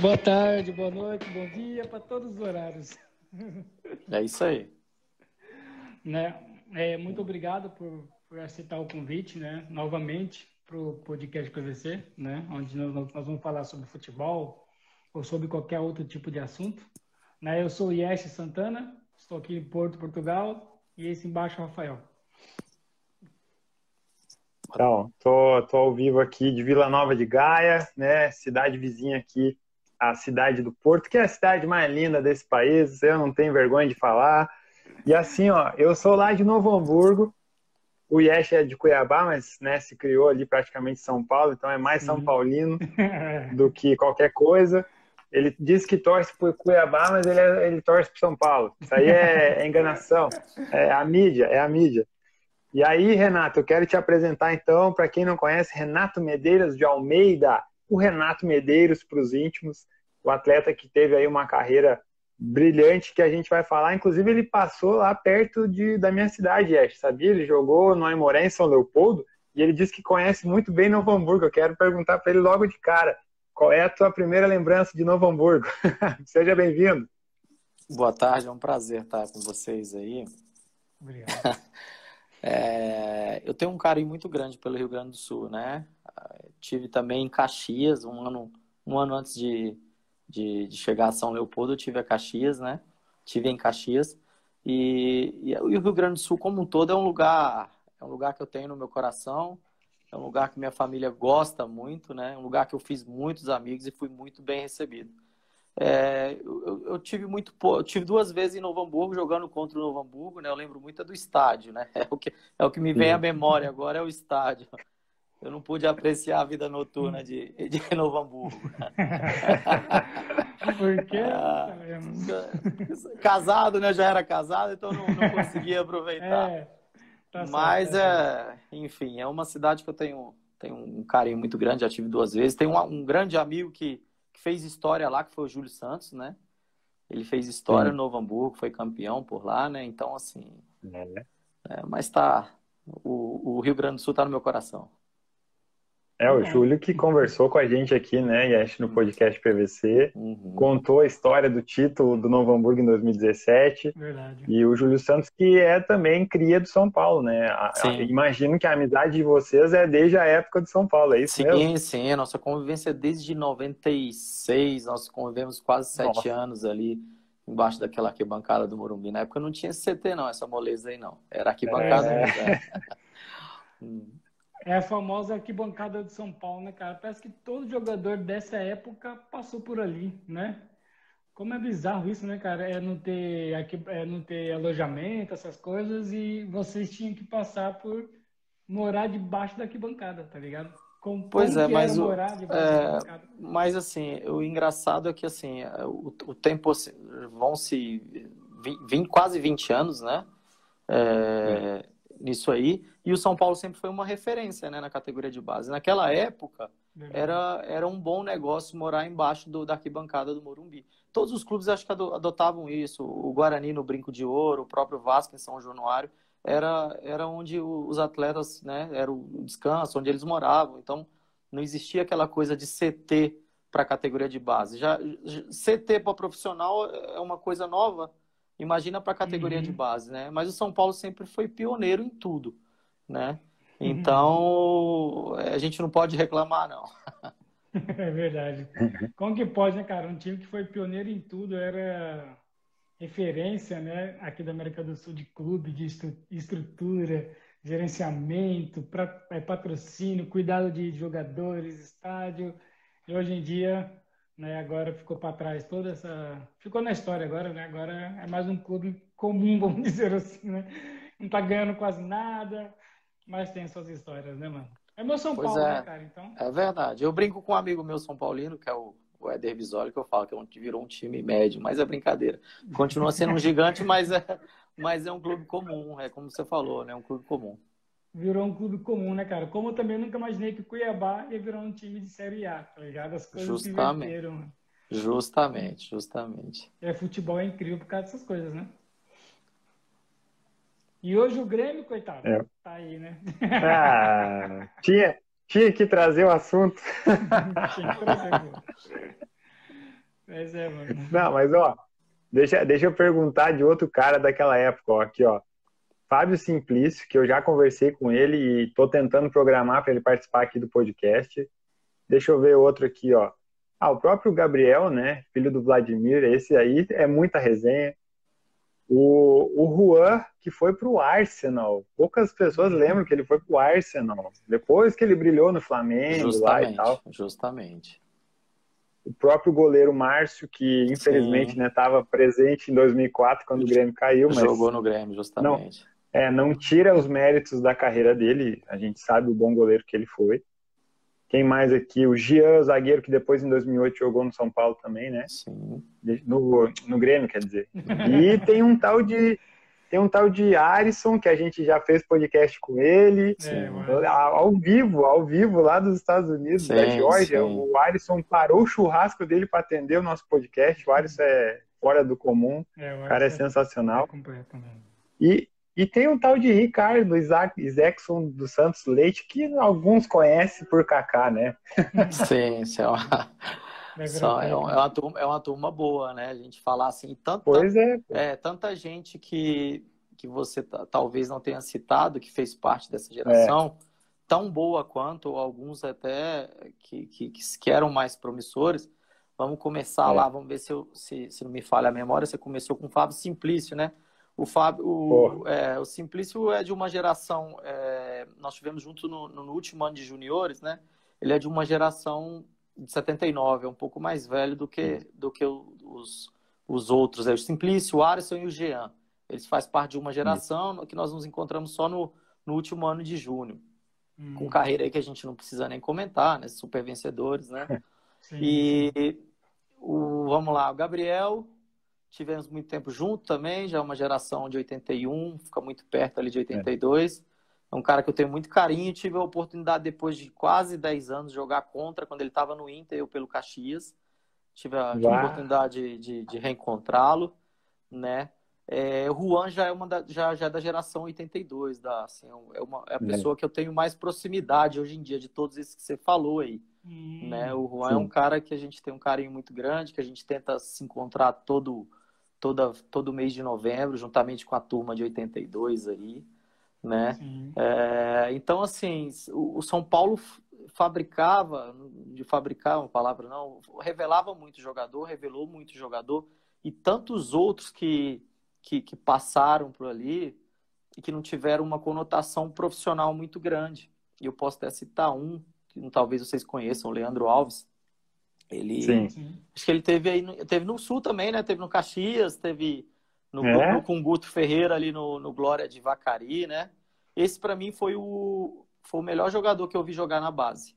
Boa tarde, boa noite, bom dia para todos os horários. É isso aí. Né? É, muito obrigado por, por aceitar o convite, né? Novamente para o podcast PVC, né? Onde nós, nós, vamos falar sobre futebol ou sobre qualquer outro tipo de assunto. Né? Eu sou o Yesh Santana, estou aqui em Porto, Portugal, e esse embaixo é o Rafael. Então, tô, tô ao vivo aqui de Vila Nova de Gaia, né? Cidade vizinha aqui, a cidade do Porto, que é a cidade mais linda desse país, eu não tenho vergonha de falar. E assim, ó, eu sou lá de Novo Hamburgo, o Yesh é de Cuiabá, mas né, se criou ali praticamente São Paulo, então é mais São Paulino do que qualquer coisa. Ele diz que torce por Cuiabá, mas ele, é, ele torce por São Paulo. Isso aí é, é enganação. É a mídia, é a mídia. E aí, Renato, eu quero te apresentar então, para quem não conhece, Renato Medeiros de Almeida. O Renato Medeiros para os íntimos, o atleta que teve aí uma carreira brilhante que a gente vai falar. Inclusive, ele passou lá perto de, da minha cidade, Ash, sabia? Ele jogou no Aimoré, em São Leopoldo, e ele disse que conhece muito bem Novo Hamburgo. Eu quero perguntar para ele logo de cara, qual é a tua primeira lembrança de Novo Hamburgo? Seja bem-vindo. Boa tarde, é um prazer estar com vocês aí. Obrigado. é, eu tenho um carinho muito grande pelo Rio Grande do Sul, né? Tive também em Caxias, um ano, um ano antes de, de, de, chegar a São Leopoldo, eu tive a Caxias, né? Tive em Caxias. E, e, o Rio Grande do Sul, como um todo, é um lugar, é um lugar que eu tenho no meu coração. É um lugar que minha família gosta muito, né? É um lugar que eu fiz muitos amigos e fui muito bem recebido. É, eu, eu, tive muito, eu tive duas vezes em Novo Hamburgo jogando contra o Novo Hamburgo, né? Eu lembro muito do estádio, né? É o que, é o que me vem à memória agora é o estádio eu não pude apreciar a vida noturna de, de Novo Hamburgo. Por quê? Ah, casado, né? Já era casado, então não, não conseguia aproveitar. É, tá Mas, certo, é, enfim, é uma cidade que eu tenho, tenho um carinho muito grande, já tive duas vezes. Tem um, um grande amigo que, que, fez história lá, que foi o Júlio Santos, né? Ele fez história Sim. no Novo Hamburgo, foi campeão por lá, né? Então, assim... É. É, mas tá... O, o Rio Grande do Sul tá no meu coração. É, o é. Júlio que conversou com a gente aqui, né, Yash, no podcast PVC, uhum. contou a história do título do Novo Hamburgo em 2017. Verdade. E o Júlio Santos, que é também cria do São Paulo, né? A, a, imagino que a amizade de vocês é desde a época do São Paulo, é isso sim, mesmo? Sim, sim. A nossa convivência é desde 96, nós convivemos quase sete nossa. anos ali embaixo daquela arquibancada do Morumbi. Na época não tinha CT, não, essa moleza aí, não. Era arquibancada. É. Mesmo, hum. É a famosa arquibancada de São Paulo, né, cara? Parece que todo jogador dessa época passou por ali, né? Como é bizarro isso, né, cara? É não ter, é não ter alojamento, essas coisas, e vocês tinham que passar por morar debaixo da arquibancada, tá ligado? Como, pois é, mas o, é, mas assim, o engraçado é que assim, o, o tempo assim, vão se 20, quase 20 anos, né? É, nisso aí. E o São Paulo sempre foi uma referência né, na categoria de base. Naquela época, era, era um bom negócio morar embaixo do, da arquibancada do Morumbi. Todos os clubes acho que adotavam isso. O Guarani no Brinco de Ouro, o próprio Vasco em São Januário. Era, era onde os atletas, né, era o descanso, onde eles moravam. Então, não existia aquela coisa de CT para a categoria de base. Já CT para profissional é uma coisa nova Imagina para a categoria uhum. de base, né? Mas o São Paulo sempre foi pioneiro em tudo, né? Uhum. Então, a gente não pode reclamar, não. É verdade. Como que pode, né, cara? Um time que foi pioneiro em tudo, era referência, né, aqui da América do Sul de clube, de estrutura, gerenciamento, é, patrocínio, cuidado de jogadores, estádio. E hoje em dia né? Agora ficou para trás toda essa. Ficou na história agora, né? Agora é mais um clube comum, vamos dizer assim, né? Não tá ganhando quase nada, mas tem suas histórias, né, mano? É meu São pois Paulo, é. né, cara? Então... É verdade. Eu brinco com um amigo meu São Paulino, que é o, o Éder Visoli, que eu falo que é virou um time médio, mas é brincadeira. Continua sendo um gigante, mas é, mas é um clube comum, é como você falou, né? Um clube comum virou um clube comum, né, cara? Como eu também nunca imaginei que o Cuiabá ia virar um time de Série A, tá ligado? As coisas justamente. se inverteram. Justamente, justamente. É, futebol é incrível por causa dessas coisas, né? E hoje o Grêmio, coitado, é. tá aí, né? Ah, tinha, tinha que trazer o assunto. tinha que trazer. Pois é, mano. Não, mas ó, deixa, deixa eu perguntar de outro cara daquela época, ó, aqui, ó. Fábio Simplício, que eu já conversei com ele e tô tentando programar para ele participar aqui do podcast. Deixa eu ver outro aqui, ó. Ah, o próprio Gabriel, né? Filho do Vladimir, esse aí é muita resenha. O, o Juan, que foi para o Arsenal. Poucas pessoas lembram que ele foi para o Arsenal. Depois que ele brilhou no Flamengo justamente, lá e tal. Justamente. O próprio goleiro Márcio, que infelizmente estava né, presente em 2004 quando o Grêmio caiu. Mas Jogou no Grêmio, justamente. Não, é, não tira os méritos da carreira dele. A gente sabe o bom goleiro que ele foi. Quem mais aqui? O Gian, zagueiro, que depois em 2008 jogou no São Paulo também, né? Sim. No, no Grêmio, quer dizer. E tem um tal de tem um tal de Arisson, que a gente já fez podcast com ele, é, ao vivo, ao vivo, lá dos Estados Unidos, sim, da Geórgia. O Arisson parou o churrasco dele para atender o nosso podcast. O Arisson é fora do comum, é, o cara é, é sensacional. É e, e tem um tal de Ricardo Isaac, Isaacson do Santos Leite, que alguns conhecem por Kaká, né? Sim, isso é uma, Só, é, uma, é, uma turma, é uma turma boa, né? A gente falar assim, tanto, pois é. é tanta gente que, que você talvez não tenha citado, que fez parte dessa geração, é. tão boa quanto, alguns até que, que, que eram mais promissores. Vamos começar é. lá, vamos ver se, eu, se, se não me falha a memória. Você começou com o Fábio Simplício, né? O Fábio, o, é, o Simplício é de uma geração. É, nós tivemos junto no, no, último ano de juniores, né? Ele é de uma geração de 79, é um pouco mais velho do que, do que os, os outros. É o Simplício, o Alisson e o Jean. Eles fazem parte de uma geração que nós nos encontramos só no, no último ano de junho. Hum. Com carreira aí que a gente não precisa nem comentar, né? Super vencedores, né? Sim, e sim. o, vamos lá, o Gabriel, tivemos muito tempo junto também, já é uma geração de 81, fica muito perto ali de 82. É. é um cara que eu tenho muito carinho. Tive a oportunidade, depois de quase 10 anos, de jogar contra, quando ele estava no Inter, eu pelo Caxias. Tive a, tive a oportunidade de, de reencontrá-lo, né? É, o Juan já é, uma da, já, já é da geração 82, da, assim, é, uma, é a é. pessoa é. que eu tenho mais proximidade hoje em dia de todos esses que você falou aí. Hum, né? O Juan sim. é um cara que a gente tem um carinho muito grande, que a gente tenta se encontrar todo toda, todo mês de novembro, juntamente com a turma de 82 aí, né? É, então, assim, o, o, São Paulo fabricava, de fabricar uma palavra não, revelava muito jogador, revelou muito jogador, e tantos outros que, que, que passaram por ali e que não tiveram uma conotação profissional muito grande. E eu posso até citar um, que talvez vocês conheçam, o Leandro Alves, ele, Sim. acho que ele teve aí, teve no Sul também, né? Teve no Caxias, teve no, é? no, com o Guto Ferreira ali no, no Glória de Vacari, né? Esse para mim foi o, foi o melhor jogador que eu vi jogar na base.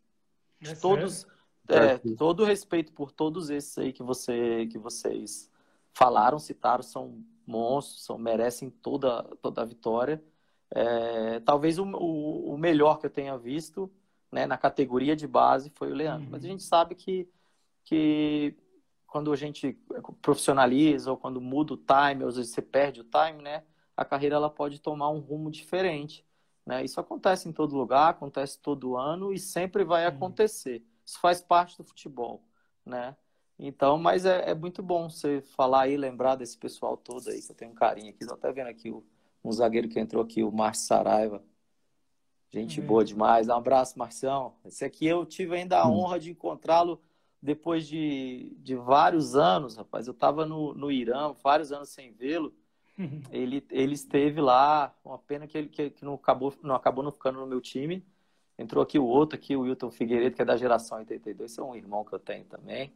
De é todos, é, todo respeito por todos esses aí que, você, que vocês falaram, citaram, são monstros, são, merecem toda, toda a vitória. É, talvez o, o, o, melhor que eu tenha visto né, na categoria de base foi o Leandro. Uhum. Mas a gente sabe que que quando a gente profissionaliza ou quando muda o time, ou às vezes você perde o time, né? A carreira ela pode tomar um rumo diferente, né? Isso acontece em todo lugar, acontece todo ano e sempre vai acontecer. Isso faz parte do futebol, né? Então, mas é, é, muito bom você falar aí, lembrar desse pessoal todo aí, que eu tenho um carinho aqui. Estou até vendo aqui o, um zagueiro que entrou aqui, o Márcio Saraiva. Gente uhum. boa demais. Um abraço, Marcião. Esse aqui eu tive ainda a honra de encontrá-lo depois de, de vários anos, rapaz, eu estava no, no Irã, vários anos sem vê-lo, ele, ele esteve lá, uma pena que ele que, que, não, acabou, não acabou não ficando no meu time. Entrou aqui o outro, aqui o Wilton Figueiredo, que é da geração 82, esse é um irmão que eu tenho também.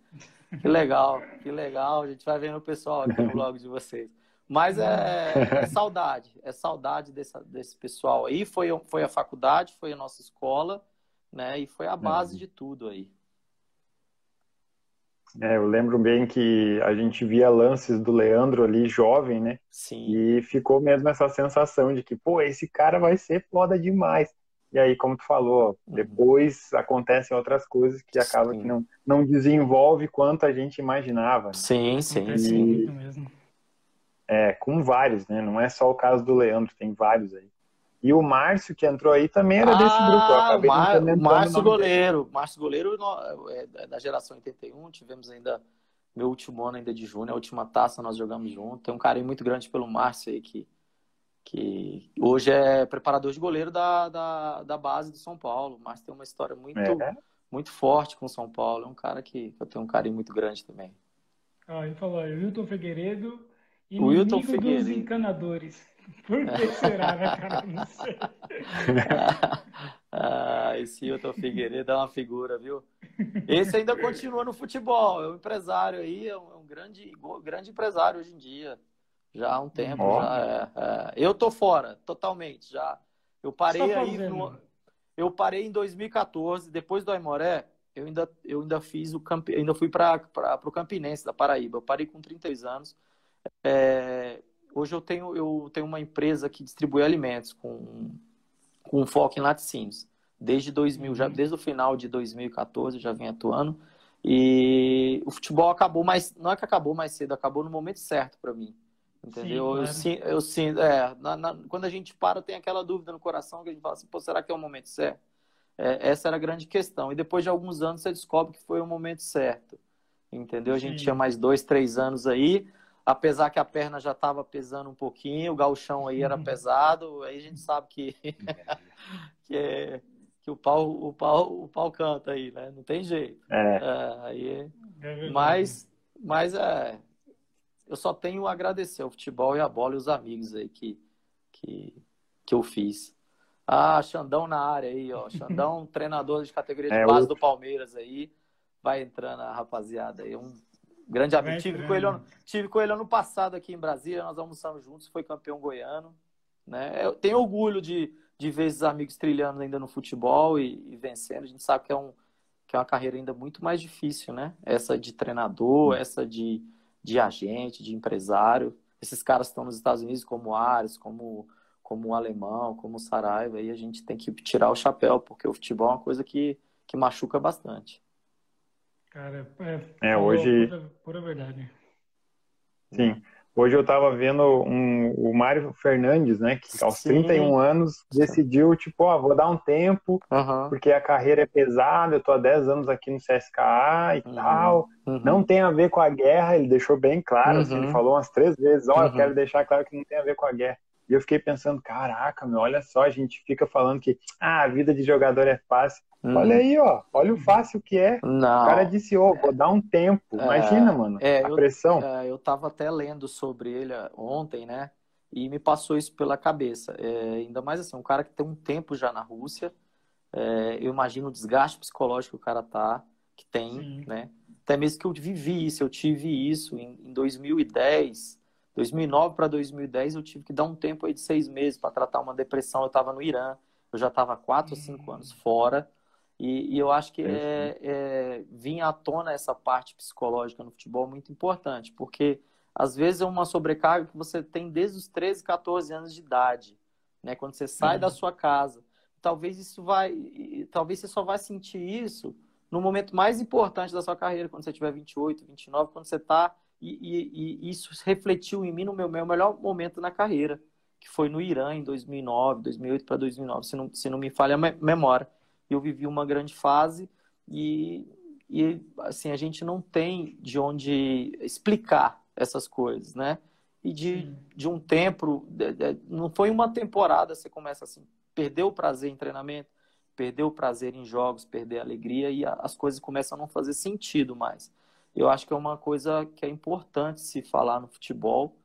Que legal, que legal, a gente vai vendo o pessoal aqui no blog de vocês. Mas é, é saudade, é saudade desse, desse pessoal aí. Foi, foi a faculdade, foi a nossa escola, né? E foi a base é. de tudo aí. É, eu lembro bem que a gente via lances do Leandro ali jovem, né? Sim. E ficou mesmo essa sensação de que, pô, esse cara vai ser foda demais. E aí, como tu falou, uhum. depois acontecem outras coisas que acaba sim. que não, não desenvolve quanto a gente imaginava. Né? Sim, sim, e, sim. É, com vários, né? Não é só o caso do Leandro, tem vários aí. E o Márcio, que entrou aí, também era desse grupo. Eu ah, acabei Mar Márcio Goleiro. Dele. Márcio Goleiro é da geração 81. Tivemos ainda meu último ano ainda de júnior, a última taça nós jogamos junto. Tenho um carinho muito grande pelo Márcio aí, que, que hoje é preparador de goleiro da, da, da base do São Paulo. O Márcio tem uma história muito, é. muito forte com o São Paulo. É um cara que eu tenho um carinho muito grande também. Ah, ele falou, Wilton Figueiredo, inimigo Wilton Figueiredo. dos encanadores. Por que será, né, cara? Não sei. ah, esse Hilton Figueiredo é uma figura, viu? Esse ainda continua no futebol, é um empresário aí, é um, é um grande, grande empresário hoje em dia. Já há um tempo, oh. já é, é. Eu tô fora, totalmente, já. Eu parei tá aí no, Eu parei em 2014, depois do Aimoré, eu ainda, eu ainda fiz o camp... ainda fui para o Campinense da Paraíba. Eu parei com 32 anos. É, Hoje eu tenho, eu tenho uma empresa que distribui alimentos com, com foco em laticínios. Desde 2000, já, uhum. desde o final de 2014 eu já venho atuando. E o futebol acabou mais, não é que acabou mais cedo, acabou no momento certo para mim. Entendeu? Sim. Eu sinto, é, na, na, quando a gente para, tem aquela dúvida no coração que a gente fala assim, pô, será que é o momento certo? É, essa era a grande questão. E depois de alguns anos você descobre que foi o momento certo. Entendeu? A gente Sim. tinha mais dois, três anos aí apesar que a perna já estava pesando um pouquinho, o galchão aí era uhum. pesado, aí a gente sabe que, que, é, que o, pau, o, pau, o pau canta aí, né? Não tem jeito. É. É, aí, é mas, mas é, eu só tenho a agradecer ao futebol e a bola e os amigos aí que, que, que eu fiz. Ah, Xandão na área aí, ó. Xandão, treinador de categoria de é, base do Palmeiras aí. Vai entrando a rapaziada aí. Um Grande amigo. Tive com, ele ano, tive com ele ano passado aqui em Brasília, nós almoçamos juntos, foi campeão goiano. Né? Eu tenho orgulho de, de ver esses amigos trilhando ainda no futebol e, e, vencendo. A gente sabe que é, um, que é uma carreira ainda muito mais difícil, né? Essa de treinador, essa de, de agente, de empresário. Esses caras estão nos Estados Unidos, como Ares, como, como o Alemão, como o Saraiva, e a gente tem que tirar o chapéu, porque o futebol é uma coisa que, que machuca bastante. Cara, é, é hoje. Pura, pura, verdade. Sim. Hoje eu estava vendo um, o Mário Fernandes, né, que aos Sim. 31 anos decidiu, tipo, ó, vou dar um tempo, uhum. porque a carreira é pesada, eu tô há 10 anos aqui no CSKA e uhum. tal. Uhum. Não tem a ver com a guerra, ele deixou bem claro, assim, ele uhum. falou umas três vezes, ó, eu quero uhum. deixar claro que não tem a ver com a guerra. E eu fiquei pensando, caraca, meu, olha só, a gente fica falando que ah, a vida de jogador é fácil. Hum. Olha aí, ó, olha o fácil que é. Não. O cara disse, ô, oh, vou dar um tempo. É, Imagina, mano, é, a pressão. Eu, é, eu tava até lendo sobre ele é, ontem, né? E me passou isso pela cabeça. É, ainda mais assim, um cara que tem um tempo já na Rússia. É, eu imagino o desgaste psicológico que o cara tá, que tem, Sim. né? Até mesmo que eu vivi isso, eu tive isso em, em 2010 2009 para 2010 eu tive que dar um tempo aí de seis meses para tratar uma depressão. Eu estava no Irã, eu já estava quatro ou cinco anos fora. E, e eu acho que é, é, vinha à tona essa parte psicológica no futebol muito importante, porque às vezes é uma sobrecarga que você tem desde os 13, 14 anos de idade, né? Quando você sai uhum. da sua casa. Talvez isso vai, talvez você só vai sentir isso no momento mais importante da sua carreira, quando você tiver 28, 29, quando você está e, e, e, isso refletiu em mim no meu, meu melhor momento na carreira, que foi no Irã em 2009, 2008 para 2009, se não, se não me falha a memória. Eu vivi uma grande fase e, e assim a gente não tem de onde explicar essas coisas, né? E de, de um tempo, não foi uma temporada, você começa assim, perdeu o prazer em treinamento, perdeu o prazer em jogos, perder a alegria e as coisas começam a não fazer sentido mais eu acho que é uma coisa que é importante se falar no futebol,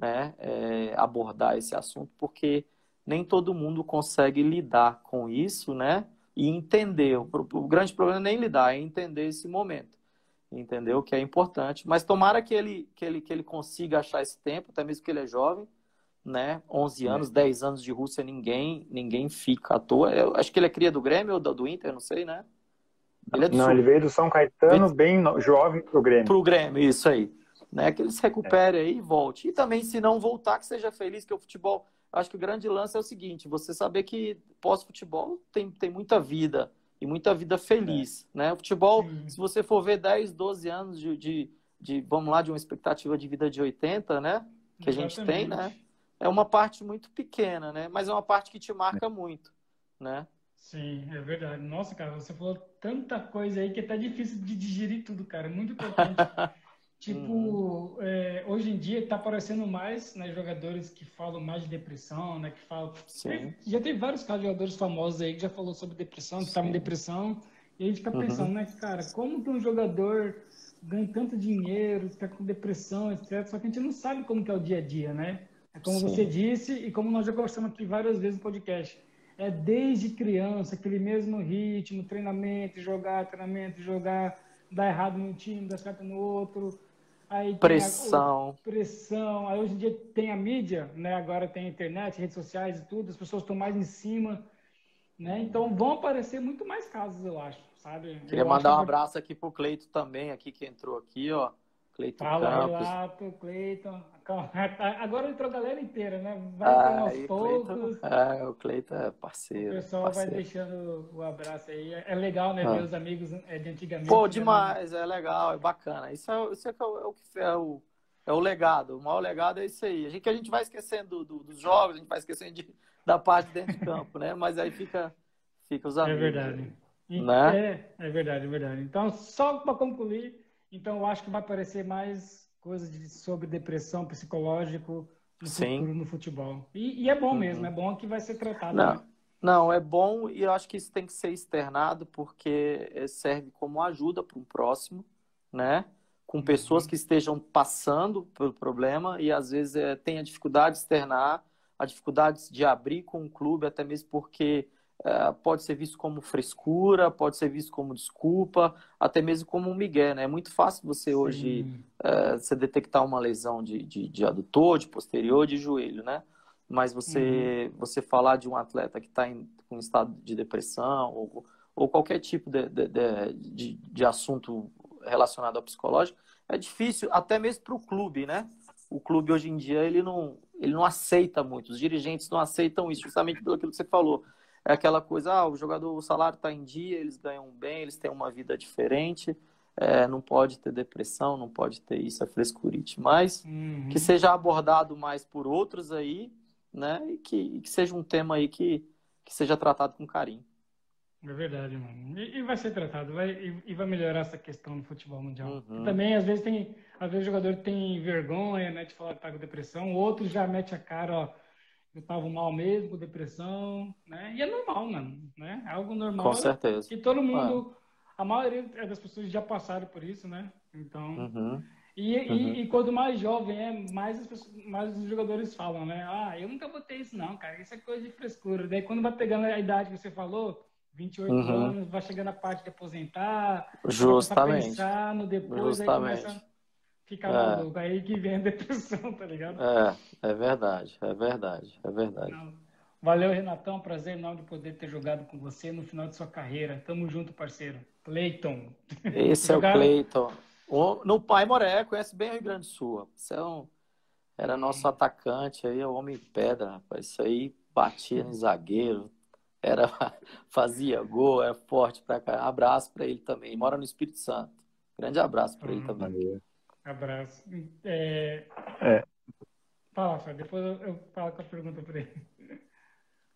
né? É, abordar esse assunto, porque nem todo mundo consegue lidar com isso, né? E entender. O, o grande problema não é nem lidar, é entender esse momento. Entendeu? Que é importante. Mas tomara que ele, que ele, que ele consiga achar esse tempo, até mesmo que ele é jovem, né? 11 anos, é. 10 anos de Rússia, ninguém ninguém fica à toa. Eu acho que ele é cria do Grêmio ou do Inter, não sei, né? Ele é não, Sul. ele veio do São Caetano, veio... bem jovem pro Grêmio. Pro Grêmio, isso aí. Né? Que ele se recupere é. aí e volte. E também, se não voltar, que seja feliz, que o futebol. Acho que o grande lance é o seguinte: você saber que pós-futebol tem, tem muita vida e muita vida feliz. É. Né? O futebol, Sim. se você for ver 10, 12 anos de, de, de, vamos lá, de uma expectativa de vida de 80, né? Que Exatamente. a gente tem, né? É uma parte muito pequena, né? Mas é uma parte que te marca muito, né? Sim, é verdade. Nossa, cara, você falou tanta coisa aí que é até difícil de digerir tudo, cara. Muito importante. Tipo, uhum. é, hoje em dia está aparecendo mais né, jogadores que falam mais de depressão, né? Que falam. Sim. Já tem vários casos de jogadores famosos aí que já falou sobre depressão, que estavam em depressão. E a gente fica uhum. pensando, né, cara, como que um jogador ganha tanto dinheiro, está com depressão, etc. Só que a gente não sabe como que é o dia a dia, né? É como Sim. você disse e como nós já conversamos aqui várias vezes no podcast. É desde criança, aquele mesmo ritmo, treinamento, jogar, treinamento, jogar, dá errado num time, dá certo no outro Aí pressão. A, pressão. Aí hoje em dia tem a mídia, né? Agora tem a internet, redes sociais e tudo, as pessoas estão mais em cima, né? Então vão aparecer muito mais casos, eu acho, sabe? Queria eu mandar um abraço aqui pro Cleito também, aqui que entrou aqui, ó. Cleiton Fala, Campos. Relato, Cleiton. Agora entrou a galera inteira, né? Vai ah, aos poucos. é, o Cleiton é parceiro. O pessoal parceiro. vai deixando o abraço aí. É legal, né? Ah. Ver os amigos é, de antigamente. Pô, né? demais. Né? É legal, é bacana. Isso é, isso é, é, o, que é o, é o legado. O maior legado é isso aí. A gente, a gente vai esquecendo do, dos jogos, a gente vai esquecendo de, da parte dentro de campo, né? Mas aí fica, fica os é amigos. É verdade. Né? É, é verdade, é verdade. Então, só para concluir, então, eu acho que vai aparecer mais coisas de, sobre depressão psicológico no futuro no futebol. E, e é bom uhum. mesmo, é bom que vai ser tratado. Não, né? não, é bom e eu acho que isso tem que ser externado porque eh, serve como ajuda para um próximo, né? Com uhum. pessoas que estejam passando pelo problema e às vezes é, tem a dificuldade de externar, a dificuldade de abrir com o clube, até mesmo porque é, pode ser visto como frescura, pode ser visto como desculpa, até mesmo como um migué, né? É muito fácil você Sim. hoje é, você detectar uma lesão de, de, de, adutor, de posterior, de joelho, né? Mas você, uhum. você falar de um atleta que está em um estado de depressão ou, ou qualquer tipo de, de, de, de assunto relacionado ao psicológico, é difícil, até mesmo para o clube, né? O clube hoje em dia ele não, ele não aceita muito, os dirigentes não aceitam isso, justamente pelo que você falou é aquela coisa, ah, o jogador, o salário está em dia, eles ganham bem, eles têm uma vida diferente, é, não pode ter depressão, não pode ter isso, é frescurite, mas uhum. que seja abordado mais por outros aí, né, e que, que seja um tema aí que, que seja tratado com carinho. É verdade, mano. E, e vai ser tratado, vai, e, e, vai melhorar essa questão no futebol mundial. Uhum. Também, às vezes, tem, às vezes o jogador tem vergonha, né, de falar que tá com depressão, outros já mete a cara, ó, eu estava mal mesmo, depressão, né? E é normal, mano, né? É algo normal. Com certeza. Que todo mundo, a maioria das pessoas já passaram por isso, né? Então, uhum. E, uhum. e, e, quando mais jovem é, mais, as pessoas, mais os jogadores falam, né? Ah, eu nunca botei isso não, cara, isso é coisa de frescura. Daí quando vai pegando a idade que você falou, 28 uhum. anos, vai chegando a parte de aposentar, Justamente. pensar no depois, Justamente. aí começa fica é. maluco. Aí que vem a depressão, tá ligado? É, é verdade, é verdade, é verdade. Valeu, Renatão. Prazer enorme de poder ter jogado com você no final de sua carreira. Tamo junto, parceiro. Cleiton. Esse é o Cleiton. No Pai Moré, conhece bem o Rio Grande do Sul. Você é um... era nosso atacante aí, o homem pedra, rapaz. Isso aí batia no zagueiro, era fazia gol, é forte pra cá. Abraço para ele também. Mora no Espírito Santo. Grande abraço para ele também. Abraço. É... É. Fala, Fábio, depois eu, eu falo com a pergunta para ele.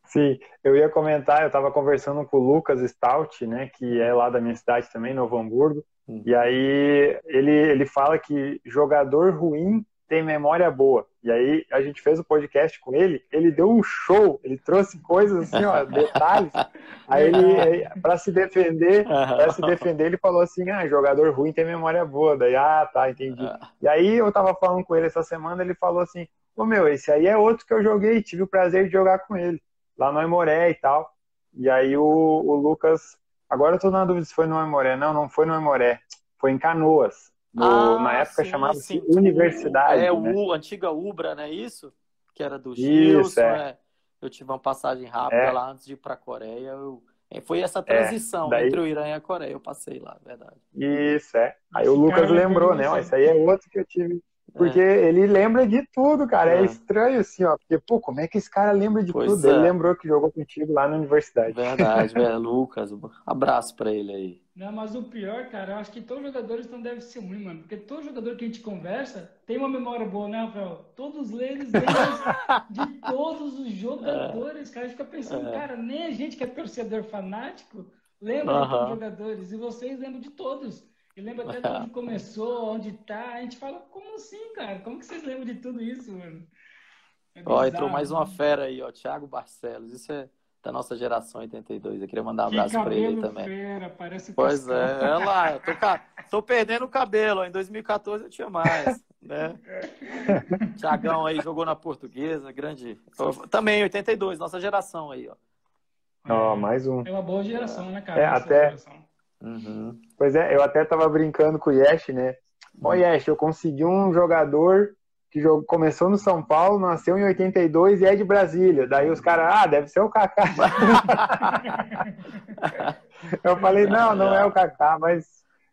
Sim, eu ia comentar, eu estava conversando com o Lucas Stout, né, que é lá da minha cidade também, Novo Hamburgo, hum. e aí ele, ele fala que jogador ruim tem memória boa. E aí a gente fez o podcast com ele, ele deu um show, ele trouxe coisas assim, ó, detalhes. Aí ele, para se defender, para se defender, ele falou assim: "Ah, jogador ruim tem memória boa". Daí, ah, tá, entendi. E aí eu tava falando com ele essa semana, ele falou assim: "Ô meu, esse aí é outro que eu joguei, tive o prazer de jogar com ele lá no Aimoré e tal". E aí o, o Lucas, agora eu tô na dúvida se foi no Aimoré. Não, não foi no Aimoré, foi em Canoas. No, ah, na época chamava-se Universidade. É, né? o antiga Ubra, não é isso? Que era do Gilson, é. Né? Eu tive uma passagem rápida é. lá antes de ir para a Coreia. Eu... É, foi essa é, transição daí... entre o Irã e a Coreia. Eu passei lá, verdade. Isso, é. Aí o Lucas lembrou, né? Ó, esse aí é outro que eu tive. Porque é. ele lembra de tudo, cara. É. é. estranho assim, ó. Porque, pô, como é que esse cara lembra de pois tudo? Ele lembrou que jogou contigo lá na universidade. Verdade, velho. Lucas, abraço pra ele aí. Não, mas o pior, cara, eu acho que todos os jogadores não devem ser ruins, mano. Porque todo jogador que a gente conversa tem uma memória boa, né, Rafael? Todos eles lembram de todos os jogadores, cara. A gente fica pensando, é. cara, nem a gente que é torcedor fanático lembra de todos os jogadores. E vocês lembram de todos. E lembra até de onde começou, onde tá. A gente fala, como assim, cara? Como que vocês lembram de tudo isso, mano? É ó, entrou mais uma fera aí, ó, Thiago Barcelos. Isso é da nossa geração 82. Eu queria mandar um abraço para ele também. Fera, parece pois é, é lá, eu tô, tô perdendo o cabelo. Em 2014 eu tinha mais, né? Tiagão aí jogou na Portuguesa, grande. Também 82, nossa geração aí, ó. Ó, oh, mais um. É uma boa geração, né, cara? É, até. Uhum. Pois é, eu até tava brincando com o Yesh, né? Ó, oh, Yesh, eu consegui um jogador que começou no São Paulo, nasceu em 82 e é de Brasília. Daí os caras, ah, deve ser o Kaká. eu falei, não, não é o Kaká, mas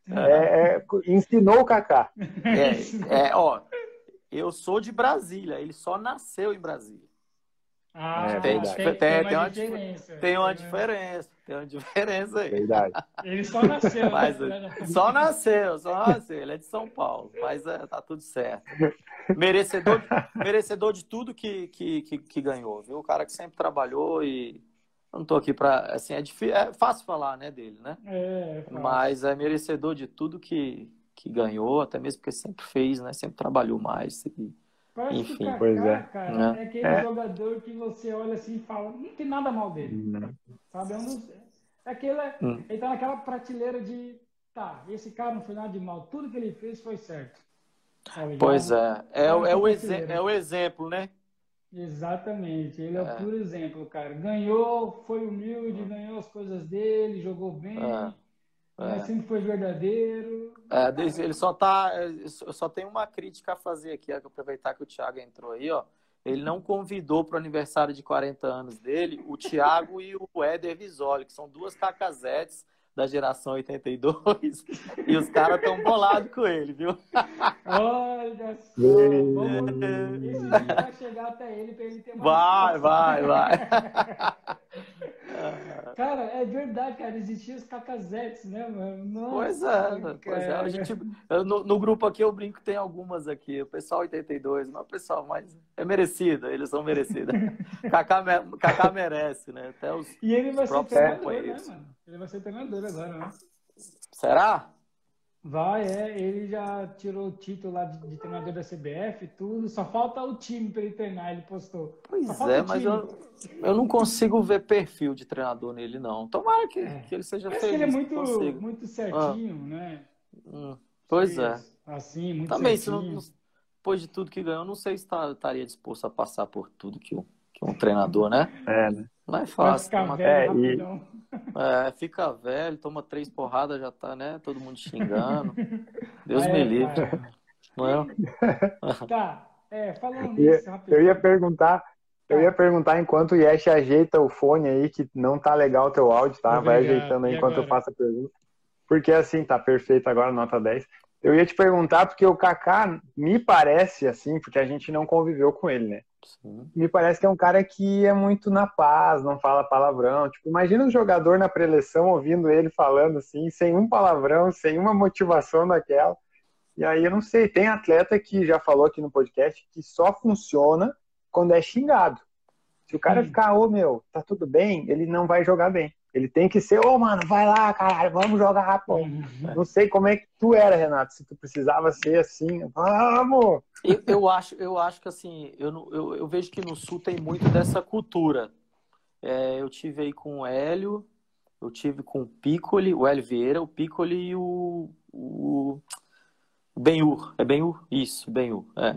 é, é, ensinou o Kaká. É, é, ó, eu sou de Brasília, ele só nasceu em Brasília. Ah, é tem, tem, tem, tem, uma diferença. Tem uma diferença. Tem uma diferença aí. Verdade. Ele só nasceu. Mas, né? Só nasceu, só nasceu. Ele é de São Paulo. Mas é, tá tudo certo. Merecedor, merecedor de tudo que, que, que, que, ganhou, viu? O cara que sempre trabalhou e. Eu não tô aqui para Assim, é, difícil, é fácil falar, né, dele, né? É, é Mas é merecedor de tudo que, que ganhou, até mesmo porque sempre fez, né? Sempre trabalhou mais. E Parece Enfim, que o Kaká, pois é. Cara, é. é aquele é. jogador que você olha assim e fala, não tem nada mal dele. Hum. Sabe? Não, é aquele, hum. Ele tá naquela prateleira de, tá, esse cara não foi nada de mal, tudo que ele fez foi certo. Tá pois é, é, é, o, é o exemplo, né? Exatamente, ele é, o é. puro exemplo, cara. Ganhou, foi humilde, ganhou as coisas dele, jogou bem. É. É. sempre foi verdadeiro. É, ele só tá. Eu só tenho uma crítica a fazer aqui, aproveitar que o Thiago entrou aí, ó. Ele não convidou para o aniversário de 40 anos dele o Thiago e o Éder Visoli, que são duas cacazetes da geração 82 e os caras estão bolados com ele, viu? Olha só, esse vai chegar até ele para ele ter mais. Vai, vai, vai. Cara, é verdade, cara. Existiam os cacazetes, né, mano? Nossa, pois é, pois é. A gente, no, no, grupo aqui eu brinco, tem algumas aqui. O pessoal 82, não é o pessoal, mas é merecido, eles são merecidos. Kaká, Kaká merece, né? Até os, e ele vai ser treinador, né, mano? Ele vai ser treinador agora, né? Será? Vai, é. Ele já tirou o título lá de, de treinador da CBF tudo. Só falta o time para ele treinar, ele postou. Pois é, mas eu, eu não consigo ver perfil de treinador nele, não. Tomara que, é. que ele seja Parece feliz. ele é muito, muito certinho, ah. né? Hum, pois é. Assim, muito Também, certinho. Se não, depois de tudo que ganhou, não sei se tá, estaria disposto a passar por tudo que, o, que um treinador, né? É, né? Não é fácil. Vai ficar velho, é, e... É, fica velho, toma três porradas, já tá, né? Todo mundo xingando. Deus me livre. Não é? Tá, é, falando nisso, Eu ia perguntar, eu ia perguntar enquanto o Yesh ajeita o fone aí, que não tá legal o teu áudio, tá? Vai ajeitando aí enquanto eu faço a pergunta. Porque assim, tá perfeito agora, nota 10. Eu ia te perguntar, porque o Kaká me parece assim, porque a gente não conviveu com ele, né? Sim. Me parece que é um cara que é muito na paz, não fala palavrão. Tipo, imagina um jogador na preleção ouvindo ele falando assim, sem um palavrão, sem uma motivação daquela. E aí eu não sei, tem atleta que já falou aqui no podcast que só funciona quando é xingado. Se o cara hum. ficar, ô oh, meu, tá tudo bem, ele não vai jogar bem. Ele tem que ser, ô oh, mano, vai lá, caralho, vamos jogar, pô. Uhum. Não sei como é que tu era, Renato, se tu precisava ser assim, vamos! Eu, eu acho, eu acho que assim, eu, eu, eu, vejo que no Sul tem muito dessa cultura. É, eu tive aí com o Hélio, eu tive com o Piccoli, o Hélio Vieira, o Piccoli e o, o Benhur, é Benhur? Isso, Benhur. É.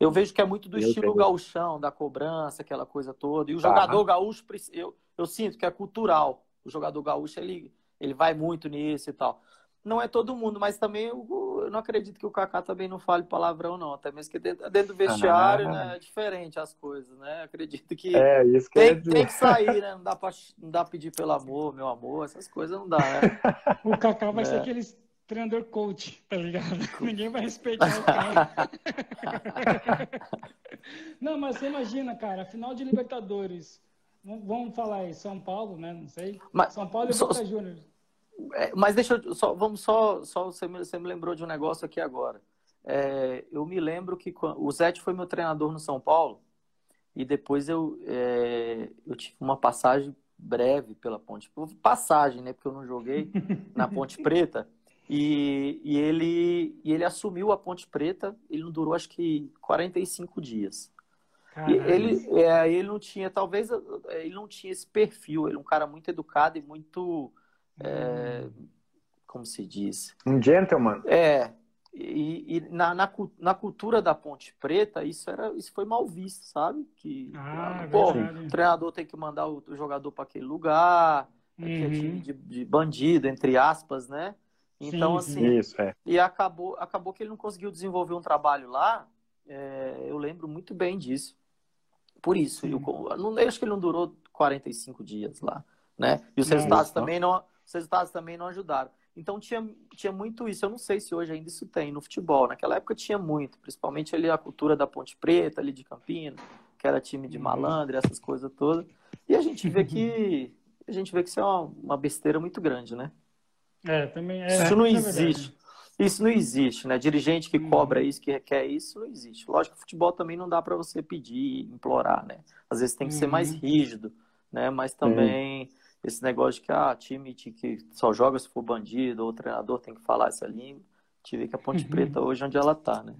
Eu vejo que é muito do eu estilo tenho. gauchão, da cobrança, aquela coisa toda. E o jogador gaúcho, eu, eu sinto que é cultural o jogador gaúcho ele, ele vai muito nisso e tal. Não é todo mundo, mas também eu, eu não acredito que o Kaká também não fale palavrão, não. Até mesmo que dentro, dentro do vestiário, ah, né, é diferente as coisas, né? Acredito que, é, isso que tem, tem que sair, né? Não dá para não dá pedir pelo amor, meu amor, essas coisas não dá, né? O Kaká vai é. ser aquele treinador coach, tá ligado? Ninguém vai respeitar o cara. não, mas você imagina, cara, final de Libertadores Vamos falar aí, São Paulo, né? Não sei. Mas, São Paulo e só, Boca Juniors. É, mas deixa eu só, vamos só, só você me, você me lembrou de um negócio aqui agora. É, eu me lembro que o Zete foi meu treinador no São Paulo e depois eu, é, eu tive uma passagem breve pela Ponte passagem, né? Porque eu não joguei na Ponte Preta. E, e, ele, e ele assumiu a Ponte Preta, ele não durou acho que 45 dias. Ele, é, ele não tinha, talvez, ele não tinha esse perfil, ele é um cara muito educado e muito, é, hum. como se diz? Um gentleman. É, e, e na, na, na, cultura da Ponte Preta, isso, era, isso foi mal visto, sabe? Que ah, pô, o treinador tem que mandar o, o jogador para aquele lugar, uhum. que é time de, de, bandido, entre aspas, né? Então, sim, assim. Isso, é. E acabou, acabou que ele não conseguiu desenvolver um trabalho lá. É, eu lembro muito bem disso. Por isso, eu, não, acho que ele não durou 45 dias lá, né? E os resultados também não, os resultados também não ajudaram. Então tinha, tinha muito isso. Eu não sei se hoje ainda isso tem no futebol. Naquela época tinha muito, principalmente ali a cultura da Ponte Preta, ali de Campinas, que era time de uhum. malandro, essas coisas todas. E a gente vê que a gente vê que isso é uma, uma besteira muito grande, né? É, também é. Isso não é existe. Isso não existe, né? Dirigente que uhum. cobra isso, que requer isso, não existe. Lógico que futebol também não dá para você pedir, implorar, né? Às vezes tem que ser mais uhum. rígido, né? Mas também esse negócio de que ah, time que só joga se for bandido, ou o treinador tem que falar essa língua. Tive que a Ponte uhum. Preta hoje onde ela tá, né?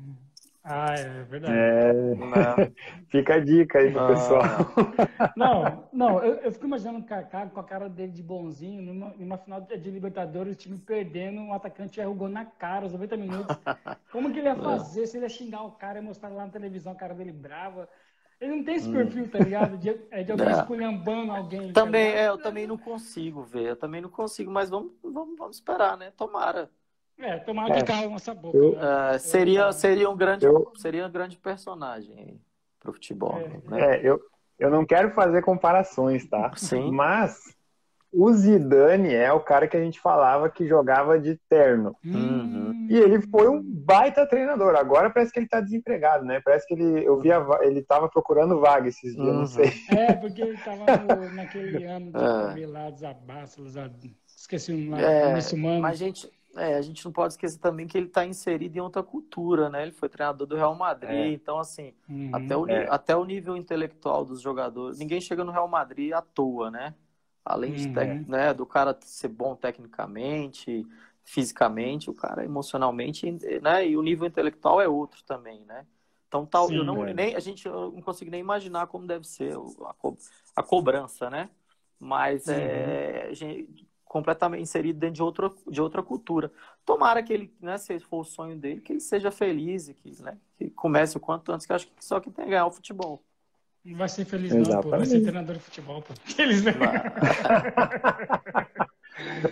Ah, é verdade. É... Fica a dica aí pro ah, pessoal. Não, não, eu, eu, fico imaginando o Kaká com a cara dele de bonzinho, numa, numa final de Libertadores, o time perdendo, um atacante erra o gol na cara, aos 90 minutos. Como que ele ia fazer? Se ele ia xingar o cara e mostrar lá na televisão a cara dele brava. Ele não tem esse hum. perfil, tá ligado? De, é de alguém é. esculhambando alguém. Tá também, tá é, eu também não consigo ver, eu também não consigo, mas vamos, vamos, vamos esperar, né? Tomara. É, tomara que é. caia nossa boca. Eu, né? seria, seria, um grande, eu, seria um grande personagem pro futebol. É, né? é, eu, eu não quero fazer comparações, tá? Sim. Mas o Zidane é o cara que a gente falava que jogava de terno. Uhum. E ele foi um baita treinador. Agora parece que ele tá desempregado, né? Parece que ele, eu via, ele tava procurando vaga esses dias, uhum. não sei. É, porque ele tava no, naquele ano de é. lá, desabaço, esqueci o nome, é, Mas a gente, é, a gente não pode esquecer também que ele está inserido em outra cultura, né? Ele foi treinador do Real Madrid, é. então assim, uhum, até, o, é. até o nível intelectual dos jogadores, ninguém chega no Real Madrid à toa, né? Além de, uhum. né, do cara ser bom tecnicamente, fisicamente, o cara emocionalmente, né? E o nível intelectual é outro também, né? Então tal, Sim, eu não, é. nem, a gente não consigo nem imaginar como deve ser a, co, a cobrança, né? Mas uhum. é, gente, completamente inserido dentro de outra, de outra cultura. Tomara que ele, né, se for o sonho dele, que ele seja feliz e que, né, que comece o quanto antes, que acho que só que tem que ganhar o futebol. Não vai ser feliz não, pô. Vai ser treinador de futebol, pô. Eles...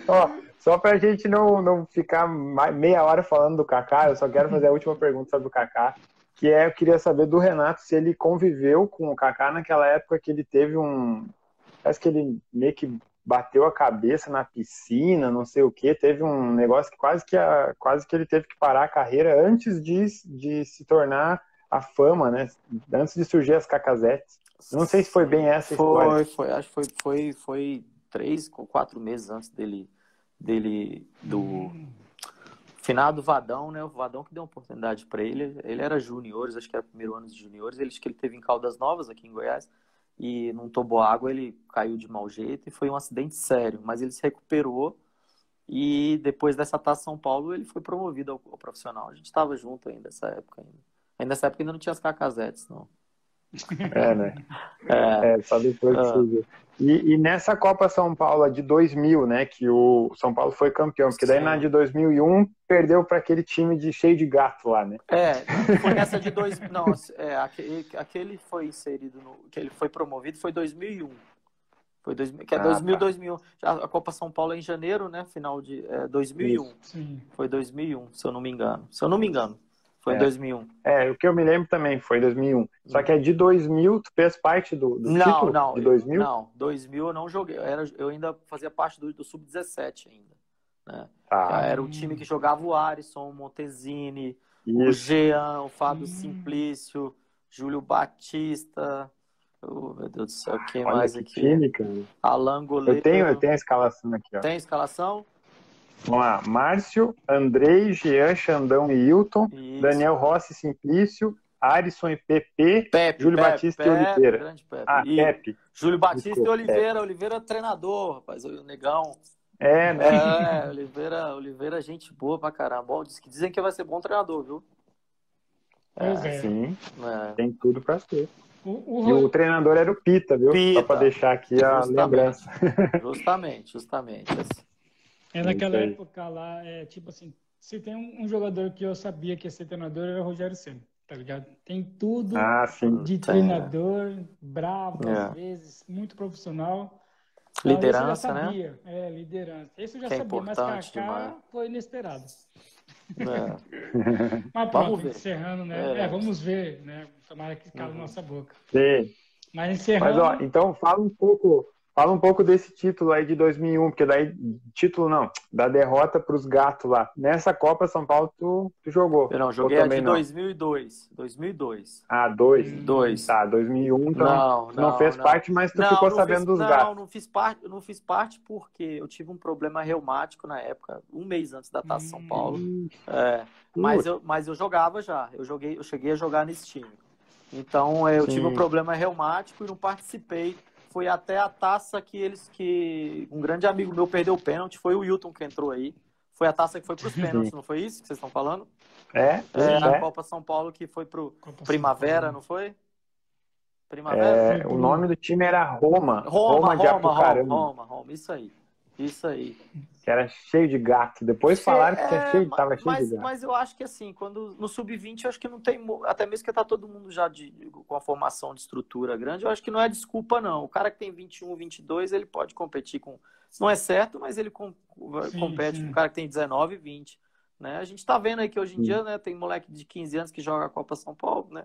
Ó, só pra gente não, não ficar meia hora falando do Kaká, eu só quero fazer a última pergunta sobre o Kaká, que é, eu queria saber do Renato se ele conviveu com o Kaká naquela época que ele teve um... Parece que ele meio que bateu a cabeça na piscina, não sei o que, teve um negócio que quase que, a, quase que ele teve que parar a carreira antes de, de se tornar a fama, né? Antes de surgir as cacazetes. Não sei se foi bem essa foi, história. Foi, acho que foi, foi, foi três ou quatro meses antes dele, dele do finado Vadão, né? O Vadão que deu uma oportunidade para ele. Ele era juniores, acho que era primeiro ano de juniores. Ele que ele teve em Caldas Novas aqui em Goiás e num toboágua ele caiu de mau jeito e foi um acidente sério, mas ele se recuperou e depois dessa taça São Paulo ele foi promovido ao, ao profissional. A gente estava junto ainda nessa época ainda. Aí nessa época ainda não tinha as cacazetes, não. É, né? É, é só depois ah. e, e, nessa Copa São Paulo de 2000, né, que o São Paulo foi campeão, porque daí Sim. na de 2001 perdeu para aquele time de cheio de gato lá, né? É, foi nessa de dois, não, é, aquele, aquele foi inserido no, que ele foi promovido foi 2001. Foi dois, que é ah, 2000, tá. 2001. A Copa São Paulo é em janeiro, né? Final de é, 2001. Sim. Foi 2001, se eu não me engano. Se eu não me engano. Foi em 2001. É. é, o que eu me lembro também foi em 2001. Só que é de 2000, tu fez parte do, do não, título não, de 2000? Não, 2000 eu não joguei. Eu, era, eu ainda fazia parte do, do Sub-17 ainda. Né? Ah. Era o time que jogava o Arisson, o Montesini, Isso. o Jean, o Fábio hum. Simplício, Júlio Batista... Oh, meu Deus do céu, quem Olha mais que aqui? Time, cara. Alan Goleiro. Eu tenho, eu tenho a escalação aqui, ó. Tem a escalação? Vamos lá. Márcio, Andrei, Jean, Xandão e Hilton. Isso. Daniel Rossi, Simplício. Arisson e PP. Pepe, Júlio Pepe, Batista Pepe, e Oliveira. Pepe. Ah, e Pepe. Júlio Batista Desculpa, e Oliveira. Pepe. Oliveira é treinador, rapaz. O negão. É, né? É, Oliveira, Oliveira, gente boa pra caramba. Diz que dizem que vai ser bom treinador, viu? É, é. Sim, é. tem tudo pra ser. O, o... E o treinador era o Pita, viu? Pita. Só pra deixar aqui a justamente, lembrança. Justamente, justamente. É naquela época lá, é tipo assim, se tem um, um, jogador que eu sabia que ia ser treinador, era o Rogério Senna, tá ligado? Tem tudo ah, de treinador, bravo é. às vezes, muito profissional. Liderança, né? É, liderança. Esse eu já que é sabia, mas Kaká foi inesperado. É. mas pronto, encerrando, né? É. é. vamos ver, né? Tomara que cala uhum. nossa boca. Sim. Mas encerrando. Mas, ó, então fala um pouco Fala um pouco desse título aí de 2001, porque daí, título não, da derrota para os gatos lá. Nessa Copa São Paulo tu, tu jogou? Não, joguei a de não? 2002. 2002. Ah, dois? Dois. Tá, 2001 então não, não, não fez não. parte, mas tu não, ficou sabendo fiz, dos gatos. Não, não fiz parte, não fiz parte porque eu tive um problema reumático na época, um mês antes da Taça hum. São Paulo. É, mas, eu, mas eu jogava já, eu, joguei, eu cheguei a jogar nesse time. Então eu Sim. tive um problema reumático e não participei foi até a taça que eles que um grande amigo meu perdeu o pênalti, foi o Wilton que entrou aí. Foi a taça que foi para os pênaltis, não foi isso que vocês estão falando? É, é na é. Copa São Paulo que foi pro Copa Primavera, não foi? Primavera. É, o nome do time era Roma. Roma, Roma, de Roma, Roma, Roma, Roma, isso aí. Isso aí. Que era cheio de gato. Depois falaram que é, cheio, tava cheio mas, de gato. Mas eu acho que assim, quando no sub-20, eu acho que não tem. Até mesmo que tá todo mundo já de, com a formação de estrutura grande, eu acho que não é desculpa, não. O cara que tem 21, 22, ele pode competir com. Não é certo, mas ele com, sim, compete sim. com o cara que tem 19, 20. Né? A gente tá vendo aí que hoje em sim. dia né, tem moleque de 15 anos que joga a Copa São Paulo, né?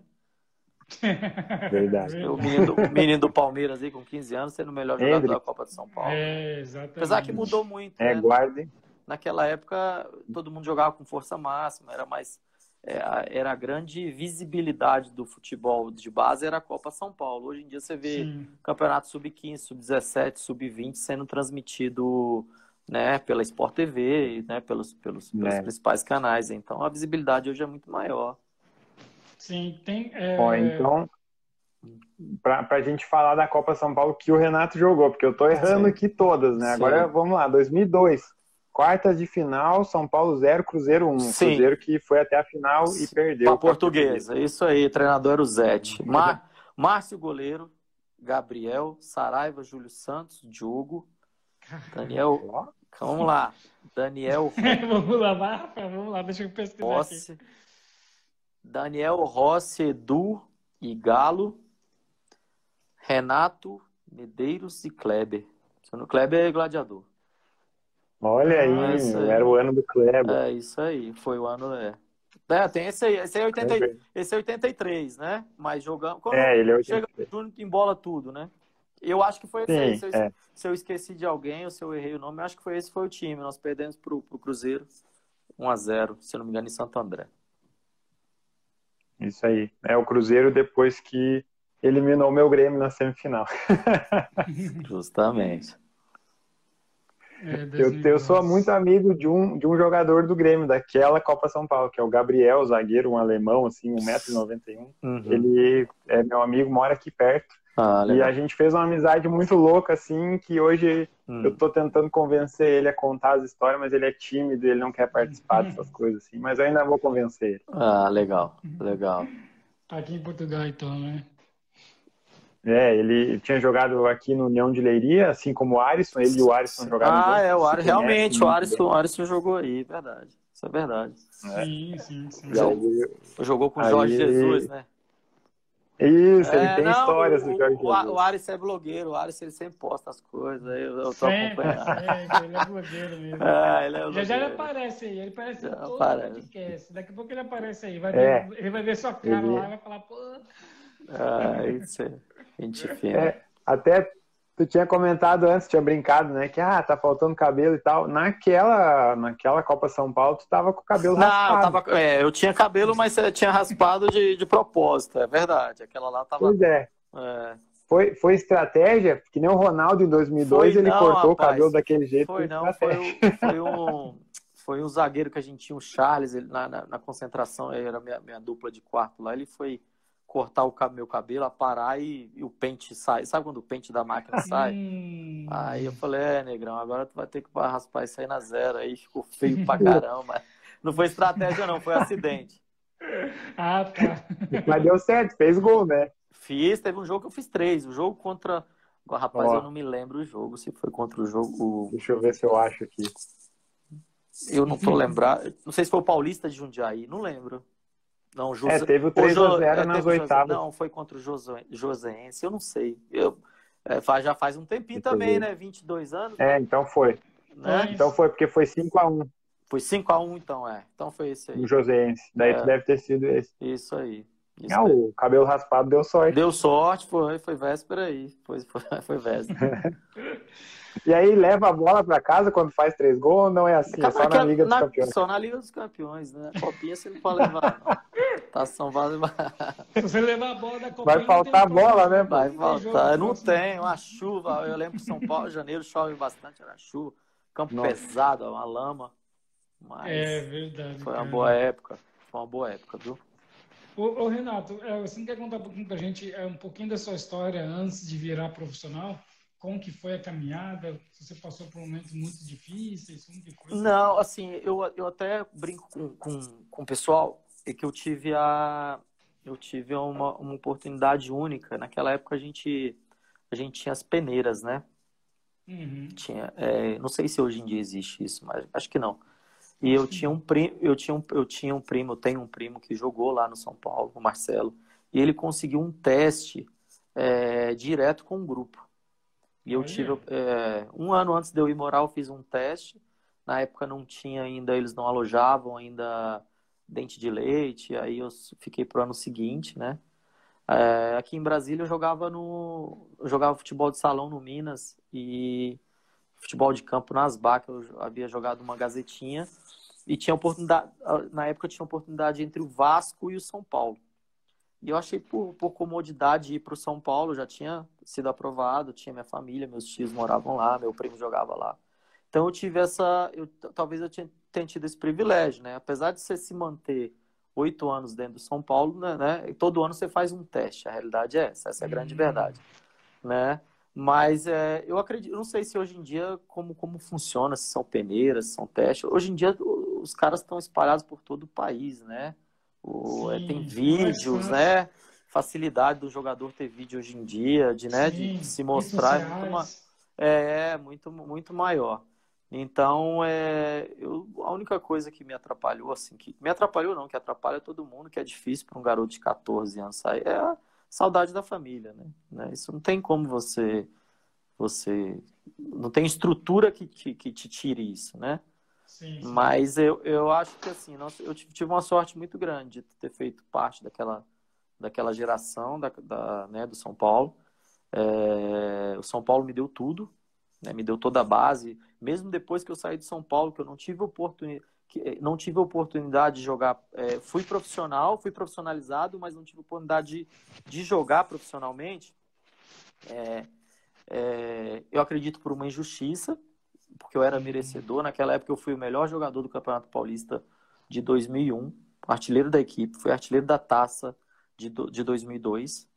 Verdade. O menino, do, o menino do Palmeiras aí com 15 anos sendo o melhor jogador da Copa de São Paulo. É, exatamente. Apesar que mudou muito. É, né? guarde. Naquela época, todo mundo jogava com força máxima, era mais. É, era a grande visibilidade do futebol de base era a Copa São Paulo. Hoje em dia você vê Sim. campeonato sub-15, sub-17, sub-20 sendo transmitido né, pela Sport TV, né, pelos, pelos, pelos é. principais canais. Então a visibilidade hoje é muito maior. Sim, tem. É... Bom, então, para a gente falar da Copa São Paulo que o Renato jogou, porque eu estou errando Sim. aqui todas, né? Sim. Agora vamos lá, 2002. Quartas de final, São Paulo 0, Cruzeiro 1. Um. Cruzeiro que foi até a final e perdeu. A portuguesa, isso aí, treinador era o Zete. Mar... Márcio Goleiro, Gabriel, Saraiva, Júlio Santos, Diogo, Daniel. Vamos lá. Daniel. vamos lá, Rafa, vamos lá, deixa eu pesquisar. Posse. Aqui. Daniel Rossi, Edu e Galo, Renato, Medeiros e Kleber. O Kleber é gladiador. Olha aí, ah, aí, era o ano do Kleber. É, isso aí, foi o ano, é. É, tem esse aí, esse é, 80, é esse é 83, né? Mas jogamos. Quando é, ele é 83. Chega junto, embola tudo, né? Eu acho que foi esse aí. Se eu, é. se eu, esqueci de alguém ou se eu errei o nome, eu acho que foi esse foi o time. Nós perdemos pro, pro Cruzeiro 1x0, se eu não me engano, em Santo André. Isso aí. É o Cruzeiro depois que eliminou o meu Grêmio na semifinal. Justamente. É, eu, eu, sou muito amigo de um, de um jogador do Grêmio, daquela Copa São Paulo, que é o Gabriel, zagueiro, um alemão, assim, 1,91m. Uhum. Ele é meu amigo, mora aqui perto. Ah, e a gente fez uma amizade muito louca, assim, que hoje hum. eu tô tentando convencer ele a contar as histórias, mas ele é tímido, ele não quer participar dessas hum. coisas, assim. Mas eu ainda vou convencer ele. Ah, legal, legal. Tá aqui em Portugal, então, né? É, ele tinha jogado aqui no União de Leiria, assim como o Arisson, ele e o Arisson jogaram Ah, juntos, é, o Arisson, realmente, o Arisson, o Arisson jogou aí, verdade. Isso é verdade. É. Sim, sim, sim. Jogou com o Jorge Jesus, né? Isso, ele é, tem não, histórias do Jorge o, o, o Aris é blogueiro, o Aris ele sempre posta as coisas, eu, eu tô sempre, acompanhando. ele é blogueiro mesmo. Ah, ele é já já ele aparece aí, ele aparece já em todo aparece. podcast. Daqui a pouco ele aparece aí, vai é. ver, ele vai ver sua cara ele... lá e vai falar, pô. Ah, isso é gente fina. É, até tu tinha comentado antes, tinha brincado, né? Que ah, tá faltando cabelo e tal. Naquela, naquela Copa São Paulo, tu tava com o cabelo Não, raspado. Eu, tava, é, eu tinha cabelo, mas tinha raspado de, de propósito, é verdade. Aquela lá tava. Pois é. é. Foi, foi estratégia, que nem o Ronaldo em 2002, foi, ele não, cortou rapaz, o cabelo daquele jeito. Foi, não, foi, foi, um, foi um zagueiro que a gente tinha, o Charles, ele, na, na, na concentração, ele era minha, minha dupla de quarto lá, ele foi cortar o meu cabelo, parar e, e, o pente sai. Sabe quando o pente da máquina sai? Hum, Aí eu falei, é, negrão, agora tu vai ter que raspar isso aí na zero. Aí ficou feio pra caramba. Não foi estratégia, não, foi acidente. Ah, tá. Mas deu certo, fez gol, né? Fiz, teve um jogo que eu fiz três. O jogo contra. Rapaz, eu não me lembro o jogo, se foi contra o jogo. Deixa eu ver se eu acho aqui. Eu não tô lembrado. Não sei se foi o Paulista de Jundiaí, não lembro. Não, José... É, teve o 3x0 é, nas oitavas. Não, foi contra o José... Joséense, eu não sei. Eu... É, já faz um tempinho também, né? 22 anos. É, então foi. Né? Então foi, porque foi 5x1. Foi 5x1, então, é. Então foi esse aí. O Joséense. Daí é. deve ter sido esse. Isso aí. Isso ah, o cabelo raspado deu sorte. Deu sorte, foi, foi véspera aí. Foi, foi, foi véspera. e aí leva a bola para casa quando faz três gols ou não é assim? É só na Liga dos na, Campeões? Só na Liga dos Campeões, né? Copinha você não pode levar, não. Tá São. Se você levar a bola da Copinha. Vai faltar a bola, né? Vai faltar. Não tem, uma chuva. Eu lembro que São Paulo, janeiro chove bastante, era chuva. Campo Nossa. pesado, uma lama. Mas é verdade. Foi uma boa época. Foi uma boa época, viu? Ô, ô Renato, é, você não quer contar um pouquinho pra gente é, um pouquinho da sua história antes de virar profissional? Como que foi a caminhada? Se você passou por momentos muito difíceis, como que foi? Não, assim, eu, eu até brinco com, com, com o pessoal é que eu tive a eu tive uma, uma oportunidade única. Naquela época a gente a gente tinha as peneiras, né? Uhum. Tinha, é, não sei se hoje em dia existe isso, mas acho que não. E eu tinha um primo, eu tinha um, eu tinha um primo, eu tenho um primo que jogou lá no São Paulo, o Marcelo, e ele conseguiu um teste é, direto com o grupo. E eu tive é, um ano antes de eu ir morar, eu fiz um teste. Na época não tinha ainda, eles não alojavam ainda dente de leite. Aí eu fiquei pro ano seguinte, né? É, aqui em Brasília eu jogava no, eu jogava futebol de salão no Minas e futebol de campo nas Asbac, eu havia jogado uma gazetinha e tinha oportunidade, na época tinha oportunidade entre o Vasco e o São Paulo. E eu achei por, por comodidade ir para o São Paulo, já tinha sido aprovado, tinha minha família, meus tios moravam lá, meu primo jogava lá. Então eu tive essa, eu, talvez eu tenha, tido esse privilégio, né? Apesar de você se manter oito anos dentro do São Paulo, né, né? Todo ano você faz um teste. A realidade é essa, essa é a grande hum. verdade, né? Mas é, eu acredito, não sei se hoje em dia como, como funciona, se são peneiras, se são testes. Hoje em dia os caras estão espalhados por todo o país, né? O, é, Sim, tem vídeos, né? Facilidade do jogador ter vídeo hoje em dia, de, né, Sim, de se mostrar é muito, ma... é, muito, muito maior. Então, é, eu, a única coisa que me atrapalhou, assim, que me atrapalhou não, que atrapalha todo mundo, que é difícil para um garoto de 14 anos sair, é a saudade da família, né? né? Isso não tem como você, você, não tem estrutura que, que, que te tire isso, né? Sim. Mas eu, eu acho que assim, nossa, eu tive uma sorte muito grande de ter feito parte daquela, daquela geração da, da né, do São Paulo. É, o São Paulo me deu tudo, né, me deu toda a base. Mesmo depois que eu saí de São Paulo, que eu não tive oportunidade, que, não tive oportunidade de jogar. É, fui profissional, fui profissionalizado, mas não tive oportunidade de, de jogar profissionalmente. É, eu acredito por uma injustiça, porque eu era merecedor. Naquela época eu fui o melhor jogador do Campeonato Paulista de 2001, artilheiro da equipe, fui artilheiro da taça de, de 2002,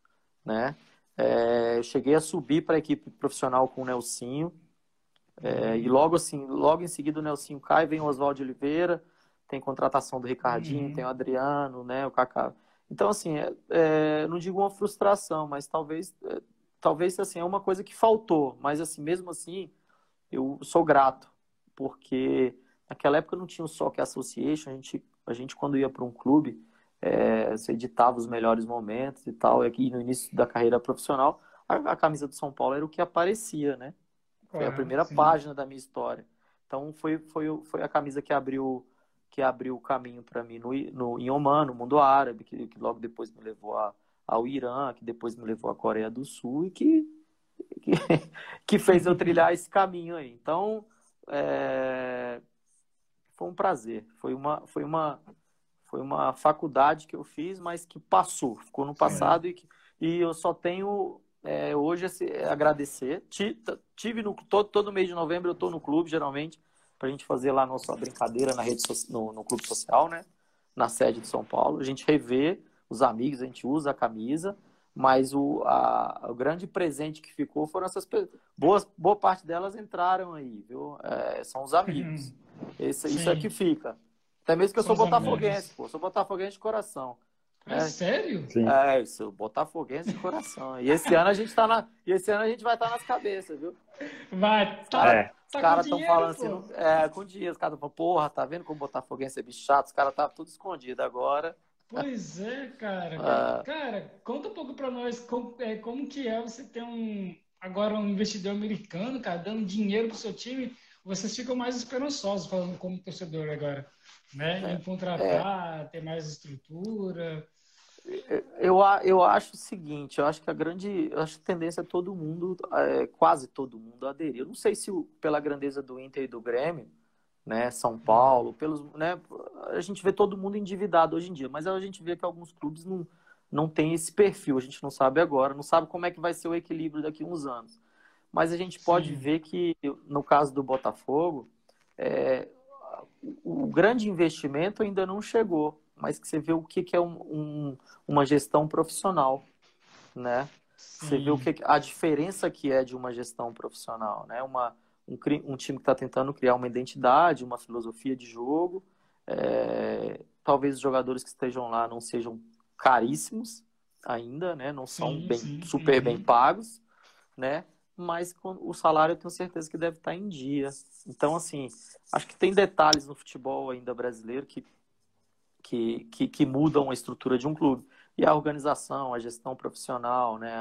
né? É, eu cheguei a subir para a equipe profissional com o Nelsinho. É, e logo assim, logo em seguida o Nelsinho cai, vem o Oswaldo Oliveira, tem contratação do Ricardinho, uhum. tem o Adriano, né, o Kaká. Então, assim, é, é, não digo uma frustração, mas talvez, é, talvez assim, é uma coisa que faltou. Mas, assim, mesmo assim, eu sou grato, porque naquela época não tinha o Soccer Association, a gente, a gente quando ia para um clube, é, você editava os melhores momentos e tal, e aqui no início da carreira profissional, a, a camisa do São Paulo era o que aparecia, né? Foi a primeira sim. página da minha história. Então foi, foi, foi a camisa que abriu que abriu o caminho para mim no, no, em Oman, no mundo árabe, que, que logo depois me levou a, ao Irã, que depois me levou à Coreia do Sul e que que, que fez eu trilhar esse caminho aí. Então, é, foi um prazer. Foi uma, foi, uma, foi uma faculdade que eu fiz, mas que passou, ficou no passado e, que, e eu só tenho é, hoje a agradecer. Tive no, todo, todo mês de novembro, eu estou no clube, geralmente, para a gente fazer lá nossa brincadeira na rede no, no clube social, né? Na sede de São Paulo. A gente revê os amigos, a gente usa a camisa Mas o, a, o grande presente que ficou foram essas pessoas. Boa, boa parte delas entraram aí, viu? É, são os amigos. Uhum. Esse, isso é que fica. Até mesmo que eu sou botafoguense, pô. Sou botafoguense de coração. É, é sério? Sim. É, isso, botafoguense de coração. E esse ano a gente tá na. E esse ano a gente vai estar tá nas cabeças, viu? Vai, tá. É. Os caras estão falando assim, é, com dinheiro, os caras estão falando, porra, tá vendo como botafoguense é bicho chato? Os caras tá tudo escondido agora. Pois é, cara. Ah. Cara, conta um pouco pra nós como, é, como que é você ter um agora um investidor americano, cara, dando dinheiro pro seu time. Vocês ficam mais esperançosos falando como torcedor agora, né? É, em contratar, é. ter mais estrutura. Eu, eu acho o seguinte, eu acho que a grande, eu acho que a tendência é todo mundo, é, quase todo mundo aderir. Eu não sei se pela grandeza do Inter e do Grêmio, né, São Paulo, pelos, né, a gente vê todo mundo endividado hoje em dia, mas a gente vê que alguns clubes não, não têm esse perfil, a gente não sabe agora, não sabe como é que vai ser o equilíbrio daqui a uns anos. Mas a gente pode Sim. ver que, no caso do Botafogo, é, o grande investimento ainda não chegou mas que você vê o que, que é um, um, uma gestão profissional, né? Sim. Você vê o que a diferença que é de uma gestão profissional, né? Uma, um, um time que está tentando criar uma identidade, uma filosofia de jogo. É, talvez os jogadores que estejam lá não sejam caríssimos ainda, né? Não são sim, bem, sim, super bem pagos, né? Mas o salário eu tenho certeza que deve estar em dia. Então, assim, acho que tem detalhes no futebol ainda brasileiro que que, que, que, mudam a estrutura de um clube. E a organização, a gestão profissional, né?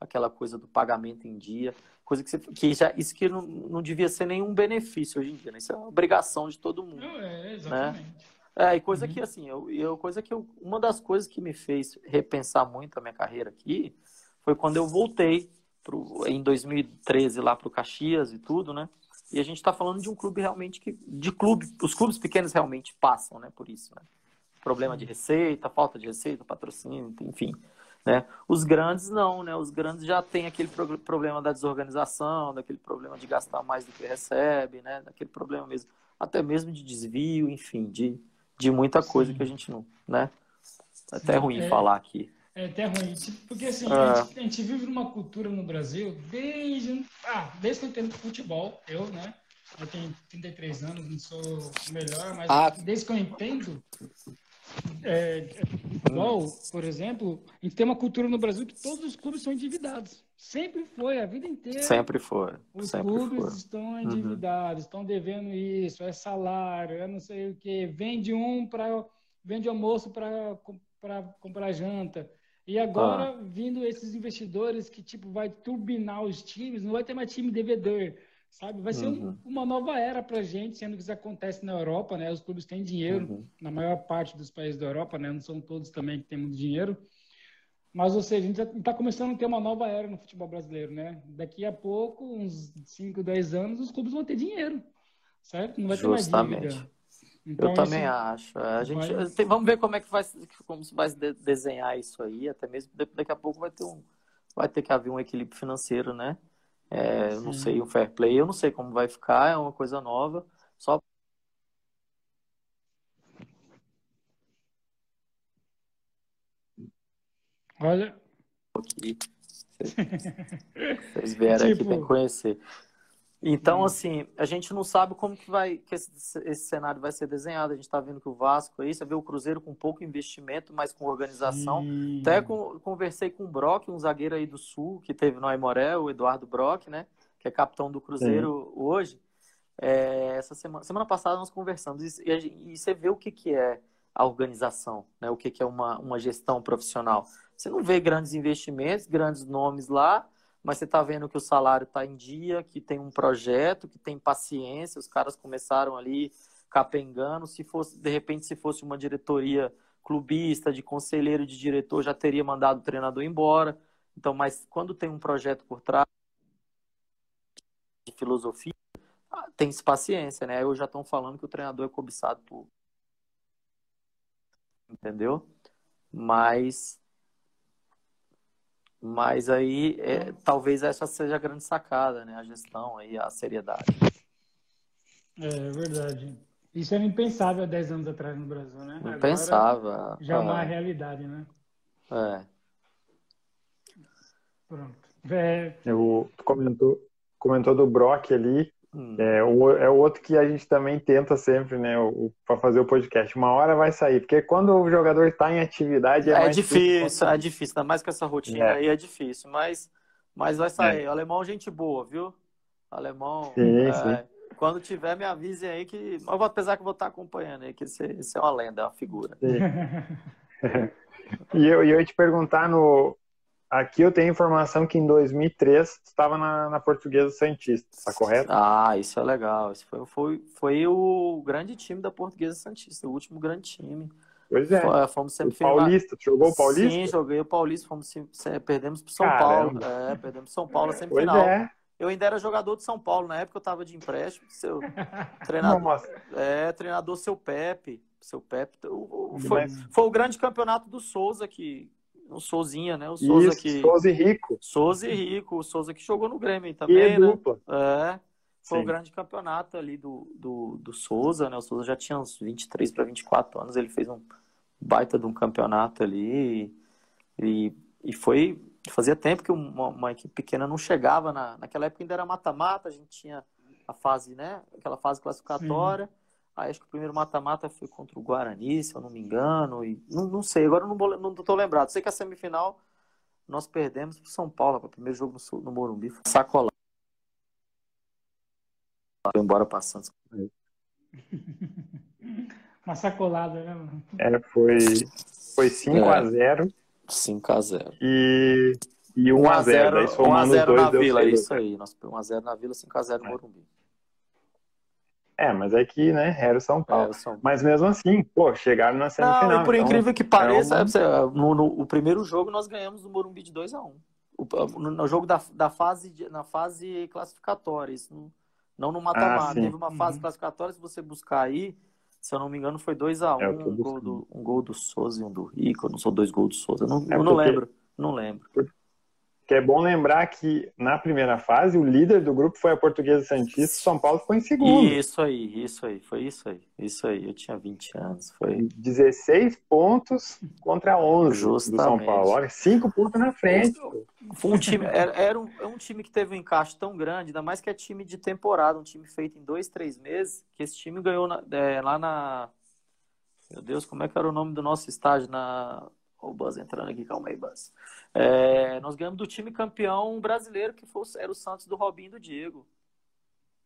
Aquela coisa do pagamento em dia, coisa que, você, que já, isso que não, não devia ser nenhum benefício hoje em dia, né? Isso é uma obrigação de todo mundo. É, exatamente. Né? É, e coisa uhum. que, assim, eu, eu, coisa que eu, uma das coisas que me fez repensar muito a minha carreira aqui foi quando eu voltei pro, em 2013 lá para o Caxias e tudo, né? E a gente está falando de um clube realmente que, de clube, os clubes pequenos realmente passam, né, por isso, né? problema de receita, falta de receita, patrocínio, enfim. Né? Os grandes não, né? Os grandes já têm aquele pro problema da desorganização, daquele problema de gastar mais do que recebe, né? Daquele problema mesmo, até mesmo de desvio, enfim, de, de muita coisa Sim. que a gente não, né? É até ruim é, falar aqui. É até ruim, porque assim, a, é. gente, a, gente, vive numa cultura no Brasil desde, ah, desde que eu entendo futebol, eu, né? Eu tenho 33 anos, não sou o melhor, mas ah. desde que eu entendo, é, futebol, por exemplo, a gente tem uma cultura no Brasil que todos os clubes são endividados. Sempre foi, a vida inteira. Sempre foi. Os Sempre clubes foi. estão uhum. endividados, uhum. estão devendo isso, é salário, é não sei o que. Vende um para. Vende almoço para comprar janta. E agora, ah. vindo esses investidores que tipo vai turbinar os times, não vai ter mais time devedor sabe? Vai ser uhum. um, uma nova era para a gente, sendo que isso acontece na Europa, né? Os clubes têm dinheiro, uhum. na maior parte dos países da Europa, né? Não são todos também que têm muito dinheiro. Mas, ou seja, a gente está começando a ter uma nova era no futebol brasileiro, né? Daqui a pouco, uns 5, 10 anos, os clubes vão ter dinheiro, certo? Não vai ter mais dívida. Então, Eu também acho. A gente, vai... vamos ver como é que vai, como se vai desenhar isso aí. Até mesmo daqui a pouco vai ter um, vai ter que haver um equilíbrio financeiro, né? É, eu não sei o fair play, eu não sei como vai ficar, é uma coisa nova. Só Olha. Aqui. Vocês vieram tipo... aqui, tem que conhecer. Então, hum. assim, a gente não sabe como que vai que esse, esse cenário vai ser desenhado. A gente está vendo que o Vasco aí, você vê o Cruzeiro com pouco investimento, mas com organização. Até com, conversei com o Brock, um zagueiro aí do Sul, que teve no Aimoré, o Eduardo Brock, né? Que é capitão do Cruzeiro Sim. hoje. É, essa semana, semana passada nós conversamos e, e, e, você vê o que, que é a organização, né? O que, que é uma, uma gestão profissional. Você não vê grandes investimentos, grandes nomes lá, mas você está vendo que o salário está em dia, que tem um projeto, que tem paciência, os caras começaram ali capengando. Se fosse, de repente, se fosse uma diretoria clubista, de conselheiro, de diretor, já teria mandado o treinador embora. Então, mas quando tem um projeto por trás de filosofia, ah, tem paciência, né? Eu já estão falando que o treinador é cobiçado por. Entendeu? Mas mas aí, é, talvez essa seja a grande sacada, né? A gestão aí, a seriedade. É, é verdade. Isso era impensável há 10 anos atrás no Brasil, né? Impensável. Agora, já é uma realidade, né? É. Pronto. É... Eu, tu comentou, comentou do Brock ali. Hum. É, o, é o outro que a gente também tenta sempre, né, para fazer o podcast. Uma hora vai sair, porque quando o jogador está em atividade é, é mais difícil. difícil é difícil, ainda mais com essa rotina é. aí é difícil, mas, mas vai sair. É. O alemão, gente boa, viu? Alemão. Sim, é, sim. Quando tiver, me avise aí que. Mas apesar que eu vou estar acompanhando aí, que esse, esse é uma lenda, é uma figura. e eu, eu ia te perguntar no, Aqui eu tenho informação que em 2003 estava na, na Portuguesa Santista, tá correto? Ah, isso é legal. Isso foi, foi, foi o grande time da Portuguesa Santista, o último grande time. Pois é. Foi, fomos sempre o Paulista, jogou o Paulista? Sim, joguei o Paulista, fomos, perdemos pro São Caramba. Paulo. É, perdemos São Paulo na semifinal. Pois é. Eu ainda era jogador de São Paulo, na época eu estava de empréstimo, seu treinador, Nossa. é, treinador seu Pepe, seu Pepe, foi, foi o grande campeonato do Souza que, o Souzinha, né? O Souza Isso, que. Souza e Rico. Souza e Rico, o Souza que jogou no Grêmio também. E né? dupla. É. Foi o um grande campeonato ali do, do, do Souza, né? O Souza já tinha uns 23 para 24 anos, ele fez um baita de um campeonato ali. E, e foi. Fazia tempo que uma, uma equipe pequena não chegava na, naquela época ainda era mata-mata, a gente tinha a fase, né? Aquela fase classificatória. Sim. Aí acho que o primeiro mata-mata foi contra o Guarani, se eu não me engano. E não, não sei, agora eu não, vou, não tô lembrado. Sei que a semifinal nós perdemos pro São Paulo, para o primeiro jogo no, no Morumbi. Foi sacolado. Foi embora passando. Uma sacolada, né, mano? É, foi, foi 5x0. 5x0. E, e 1x0. 1x0 na Vila, isso aí. 1x0 na Vila, 5x0 no é. Morumbi. É, mas aqui, é né, era o São Paulo. É, São. Mas mesmo assim, pô, chegaram na semifinal. Não, e por então, incrível que pareça, é um... no, no, o primeiro jogo nós ganhamos no Morumbi de 2 a 1 um. no, no, jogo da, da fase, na fase classificatória, isso não, não no mata-mata. Ah, Teve uma fase uhum. classificatória, se você buscar aí, se eu não me engano, foi 2 a 1 é, um, gol do, um gol do Souza e um do Rico, não sou dois gols do Souza, não, é eu não lembro, não lembro que é bom lembrar que na primeira fase o líder do grupo foi a Portuguesa Santista, São Paulo ficou em segundo. Isso aí, isso aí, foi isso aí, isso aí. Eu tinha 20 anos, foi 16 pontos contra 11 Justamente. do São Paulo. Olha, 5 pontos na frente. Foi um time, era, era um, é um, time que teve um encaixe tão grande, ainda mais que é time de temporada, um time feito em dois, três meses, que esse time ganhou na, é, lá na meu Deus, como é que era o nome do nosso estádio na o Buzz entrando aqui, calma aí, Buzz. É, nós ganhamos do time campeão brasileiro, que foi, era o Santos do Robinho e do Diego.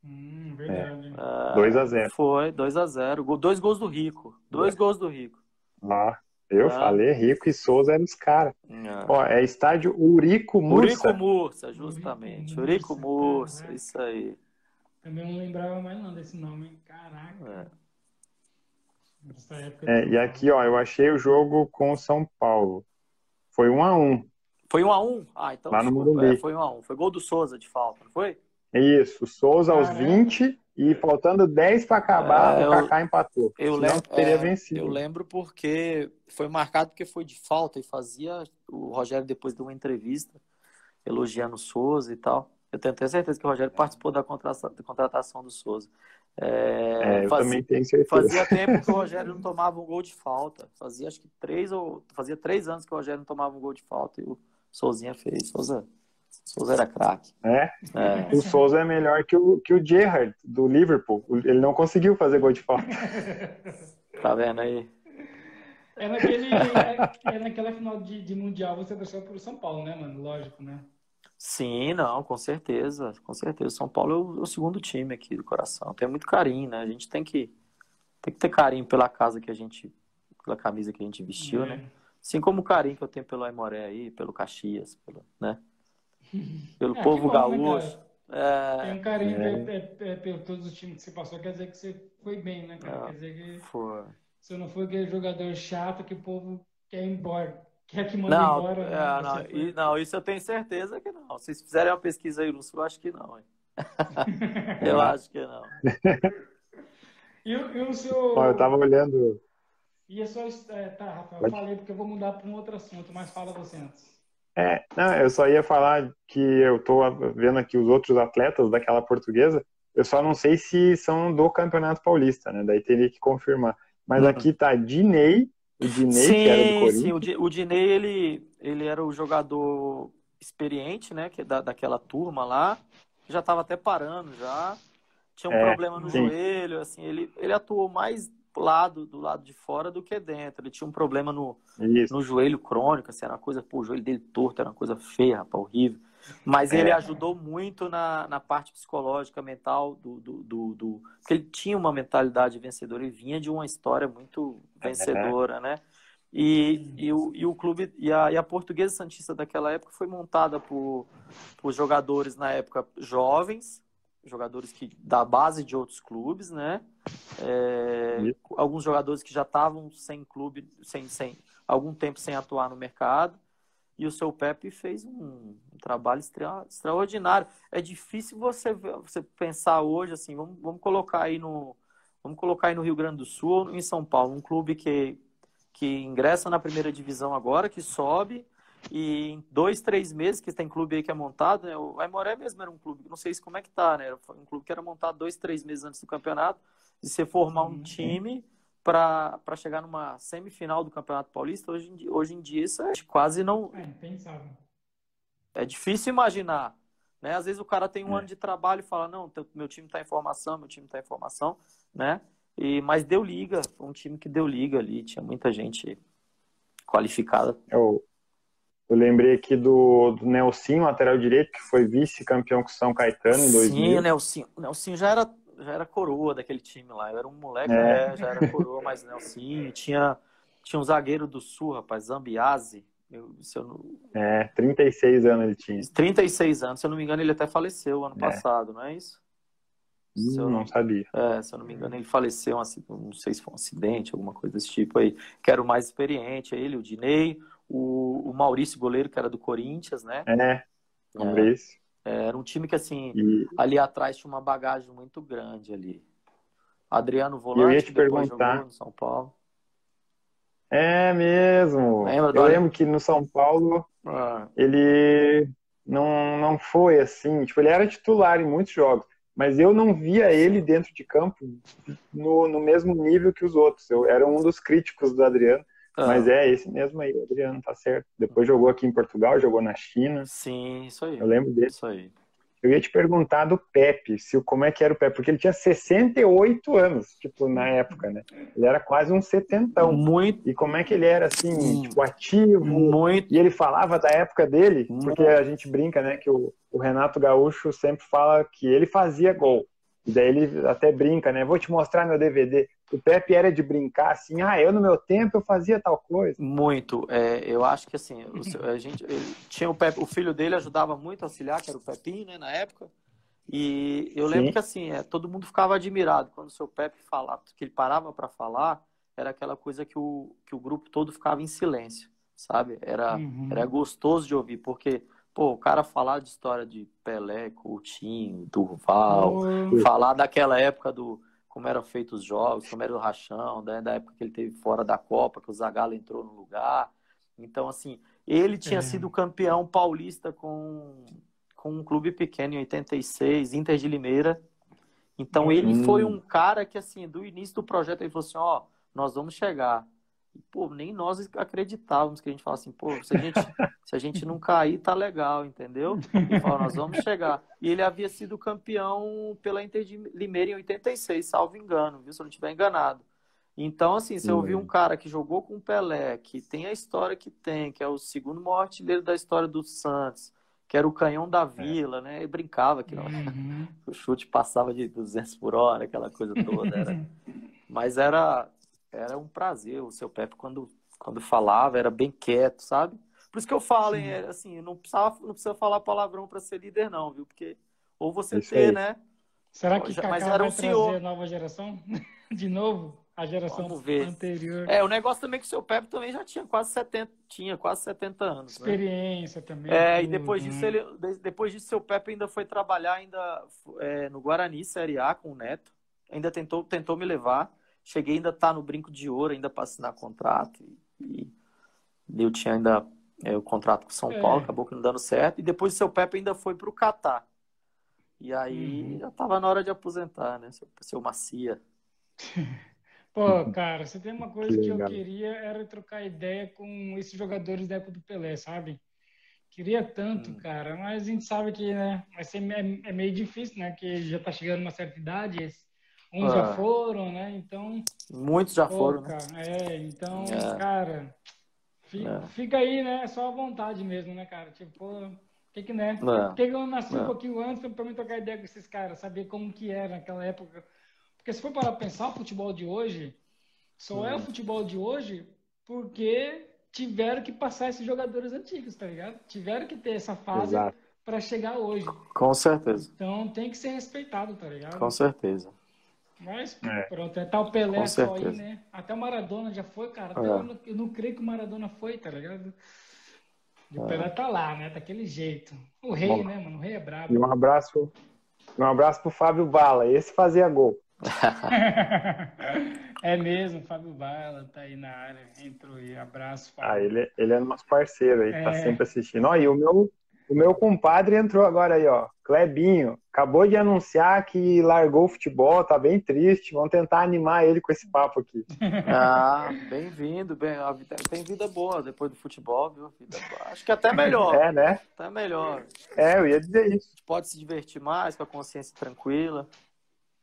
Hum, verdade. É, 2x0. Foi, 2x0. Dois gols do Rico. Dois é. gols do Rico. Ah, eu é. falei, Rico e Souza eram os caras. É. Ó, é estádio Urico Mursa. Urico Mursa, justamente. Urico Mursa, Mursa isso aí. Também não lembrava mais não desse nome, caraca. É. É, e aqui, ó, eu achei o jogo com o São Paulo. Foi um a um. Foi um a um? Ah, então Lá no Morumbi. É, foi um a um. Foi gol do Souza de falta, não foi? Isso, Souza aos 20 e faltando 10 para acabar, é, o Kaká empatou. Eu lembro, teria é, vencido. Eu lembro porque foi marcado porque foi de falta e fazia. O Rogério depois deu uma entrevista elogiando o Souza e tal. Eu tenho até certeza que o Rogério participou da contratação do Souza. É, é, eu fazia, também tenho certeza. Fazia tempo que o Rogério não tomava um gol de falta. Fazia acho que três ou fazia três anos que o Rogério não tomava um gol de falta e o Souzinha fez. Souza, Souza era craque. É? é? O Souza é melhor que o, que o Gerrard, do Liverpool. Ele não conseguiu fazer gol de falta. tá vendo aí? É, naquele, é, é naquela final de, de Mundial você deixou pro São Paulo, né, mano? Lógico, né? Sim, não, com certeza, com certeza. São Paulo é o, é o, segundo time aqui do coração. Tem muito carinho, né? A gente tem que, tem que ter carinho pela casa que a gente, pela camisa que a gente vestiu, né? é. né? Assim como o carinho que eu tenho pelo Aimoré aí, pelo Caxias, pelo, né? Pelo é, povo bom, né, gaúcho. Né, Tem um carinho é. é, é, por todos os times que você passou, quer dizer que você foi bem, né, cara? Quer dizer que foi. você não foi aquele jogador chato que o povo quer ir embora. Quer que mande não, embora? Né? É, não, e, não, isso eu tenho certeza que não. Se vocês fizerem uma pesquisa aí no Sul, eu acho que não. eu acho que não. E, e o seu. eu tava olhando. E a sua. É, tá, Rafael, eu falei porque eu vou mudar para um outro assunto, mas fala você antes. É, não, eu só ia falar que eu tô vendo aqui os outros atletas daquela portuguesa. Eu só não sei se são do Campeonato Paulista, né? Daí teria que confirmar. Mas uhum. aqui tá Dinei, o Dinei, sim, que era do Corinthians. Sim, o, Dinei, ele, ele era o jogador experiente, né? Que é da, daquela turma lá, já estava até parando já. Tinha um é, problema no sim. joelho, assim, ele, ele atuou mais lado, do lado de fora do que dentro. Ele tinha um problema no, no joelho crônico, assim, era uma coisa, pô, o joelho dele torto, era uma coisa feia, rapaz, horrível. Mas ele é. ajudou muito na, na parte psicológica, mental do, do, do, do, Porque ele tinha uma mentalidade vencedora e vinha de uma história muito vencedora, é. né? E, e, o, e o clube e a, e a Portuguesa Santista daquela época foi montada por, por jogadores na época jovens, jogadores que da base de outros clubes, né? É, alguns jogadores que já estavam sem clube, sem, sem algum tempo sem atuar no mercado. E o seu Pepe fez um, um trabalho extra, extraordinário. É difícil você, você pensar hoje assim, vamos, vamos colocar aí no vamos colocar aí no Rio Grande do Sul ou em São Paulo, um clube que que ingressa na primeira divisão agora, que sobe e em dois, três meses, que tem clube aí que é montado, né? O Aimoré mesmo era um clube, não sei se como é que tá, né? Era um clube que era montado dois, três meses antes do campeonato, de você formar um uhum. time para chegar numa semifinal do Campeonato Paulista. Hoje em dia, hoje em dia isso é quase não. É impensável. É difícil imaginar. Né? Às vezes o cara tem um é. ano de trabalho e fala, não, meu time está em formação, meu time está em formação, né? E, mas deu liga, foi um time que deu liga ali, tinha muita gente qualificada. Eu, eu lembrei aqui do, do Nelsinho, lateral direito, que foi vice-campeão com São Caetano em 2000. Sim, o Nelsinho, o Nelsinho já era, já era coroa daquele time lá. Eu era um moleque, é. né? já era coroa, mas Nelsinho. Tinha, tinha um zagueiro do Sul, rapaz, Zambiase. Eu, eu não... É, 36 anos ele tinha. 36 anos, se eu não me engano, ele até faleceu ano é. passado, não é isso? Hum, eu não sabia. É, se eu não me engano, ele faleceu, não sei se foi um acidente, alguma coisa desse tipo aí. Que era o mais experiente, ele, o Dinei, o, o Maurício Goleiro, que era do Corinthians, né? É, Maurício. É, era um time que, assim, e... ali atrás tinha uma bagagem muito grande ali. Adriano Volante, eu ia te perguntar. no São Paulo. É mesmo. Lembra eu lembro que no São Paulo ah. ele não, não foi assim. Tipo, ele era titular em muitos jogos, mas eu não via ele dentro de campo no, no mesmo nível que os outros. Eu era um dos críticos do Adriano. Ah. Mas é esse mesmo aí, o Adriano, tá certo. Depois jogou aqui em Portugal, jogou na China. Sim, isso aí. Eu lembro dele. Isso aí. Eu ia te perguntar do Pepe, se, como é que era o Pepe, porque ele tinha 68 anos, tipo, na época, né? Ele era quase um setentão. Muito. E como é que ele era, assim, hum. tipo, ativo? Muito. E ele falava da época dele, porque a gente brinca, né, que o, o Renato Gaúcho sempre fala que ele fazia gol. E daí ele até brinca, né? Vou te mostrar meu DVD. O Pepe era de brincar assim, ah, eu no meu tempo eu fazia tal coisa. Muito. É, eu acho que assim, a gente tinha o Pepe, o filho dele ajudava muito a auxiliar, que era o Pepinho, né, na época. E eu lembro Sim. que assim, é, todo mundo ficava admirado quando o seu Pepe falava, que ele parava para falar, era aquela coisa que o, que o grupo todo ficava em silêncio, sabe? Era, uhum. era gostoso de ouvir, porque Pô, o cara falar de história de Pelé, Coutinho, Durval, oh. falar daquela época do como eram feitos os jogos, como era o rachão, né, da época que ele teve fora da Copa, que o Zagallo entrou no lugar. Então, assim, ele tinha é. sido campeão paulista com, com um clube pequeno em 86, Inter de Limeira. Então, ele hum. foi um cara que, assim, do início do projeto, ele falou assim, ó, nós vamos chegar pô, nem nós acreditávamos que a gente fala assim, pô, se a gente, se a gente não cair, tá legal, entendeu? E fala, nós vamos chegar. E ele havia sido campeão pela Inter de Limeira em 86, salvo engano, viu? Se eu não estiver enganado. Então, assim, se eu ouvir um cara que jogou com o Pelé, que tem a história que tem, que é o segundo maior artilheiro da história do Santos, que era o canhão da é. vila, é. né? E brincava que uhum. o chute passava de 200 por hora, aquela coisa toda. Era... Mas era, era um prazer. O seu Pepe, quando, quando falava, era bem quieto, sabe? Por isso que eu falo, hein, é, assim, não precisa, não precisa falar palavrão para ser líder, não, viu? Porque ou você isso ter, aí. né? Será que Kaká Mas era um vai senhor. a nova geração? De novo? A geração anterior. É, o negócio também é que o seu Pepe também já tinha quase 70, tinha quase 70 anos. Né? Experiência né? também. É, tudo, e depois disso, né? ele, depois disso, seu Pepe ainda foi trabalhar ainda é, no Guarani Série A com o Neto. Ainda tentou, tentou me levar. Cheguei ainda tá no brinco de ouro, ainda para assinar contrato. E, e eu tinha ainda é, o contrato com São é. Paulo, acabou que não dando certo. E depois o seu Pepe ainda foi para o Catar. E aí uhum. já estava na hora de aposentar, né? Seu, seu Macia. Pô, cara, você tem uma coisa que, que eu queria era trocar ideia com esses jogadores da época do Pelé, sabe? Queria tanto, hum. cara, mas a gente sabe que, né, vai ser, é, é meio difícil, né, que já tá chegando uma certa idade, uns ah. já foram, né, então... Muitos já pô, foram, cara, né? É, então, é. cara, fica, é. fica, aí, né, só a vontade mesmo, né, cara, tipo, pô, que que, né, por que eu nasci um pouquinho antes pra mim trocar ideia com esses caras, saber como que era naquela época, porque se for para pensar, o futebol de hoje só é o futebol de hoje porque tiveram que passar esses jogadores antigos, tá ligado? Tiveram que ter essa fase para chegar hoje. Com certeza. Então tem que ser respeitado, tá ligado? Com certeza. Mas é. pronto, é o Pelé só aí, né? Até o Maradona já foi, cara. É. eu, não, eu, não, creio que o Maradona foi, tá ligado? o é. Pelé tá lá, né? Daquele jeito. O rei, Bom, né, mano? O rei é brabo. E um abraço, um abraço pro Fábio Bala. Esse fazia gol. é mesmo, Fábio Bala tá aí na área, entrou aí, abraço. Fábio. Ah, ele, ele é nosso parceiro aí, tá é... tá sempre assistindo. Ó, e o meu, o meu compadre entrou agora aí, ó, Clebinho, acabou de anunciar que largou o futebol, tá bem triste, vamos tentar animar ele com esse papo aqui. Ah, bem-vindo, bem, tem vida boa depois do futebol, viu? Vida Acho que até melhor. É, né? Até melhor. É, eu ia dizer isso. Pode se divertir mais, com a consciência tranquila.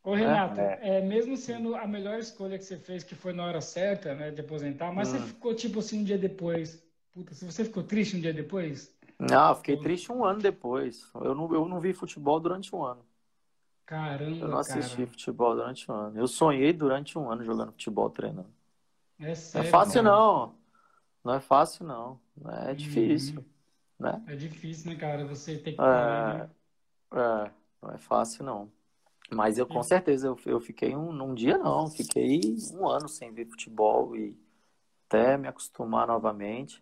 Ô, Renato, é. é. mesmo sendo a melhor escolha que você fez, que foi na hora certa, né, de aposentar, mas hum. você ficou, tipo assim, um dia depois. Puta, você ficou triste um dia depois? Não, eu fiquei triste um ano depois. Eu não, eu não vi futebol durante um ano. Caramba, Eu não assisti cara. futebol durante um ano. Eu sonhei durante um ano jogando futebol, treinando. É sério, Não é fácil, cara. não. Não é fácil, não. É difícil. Uhum. Né? É difícil, né, cara? Você tem que. É... Né? é, não é fácil, não. Mas eu com certeza eu, eu fiquei um, um dia não, fiquei um ano sem ver futebol e até me acostumar novamente,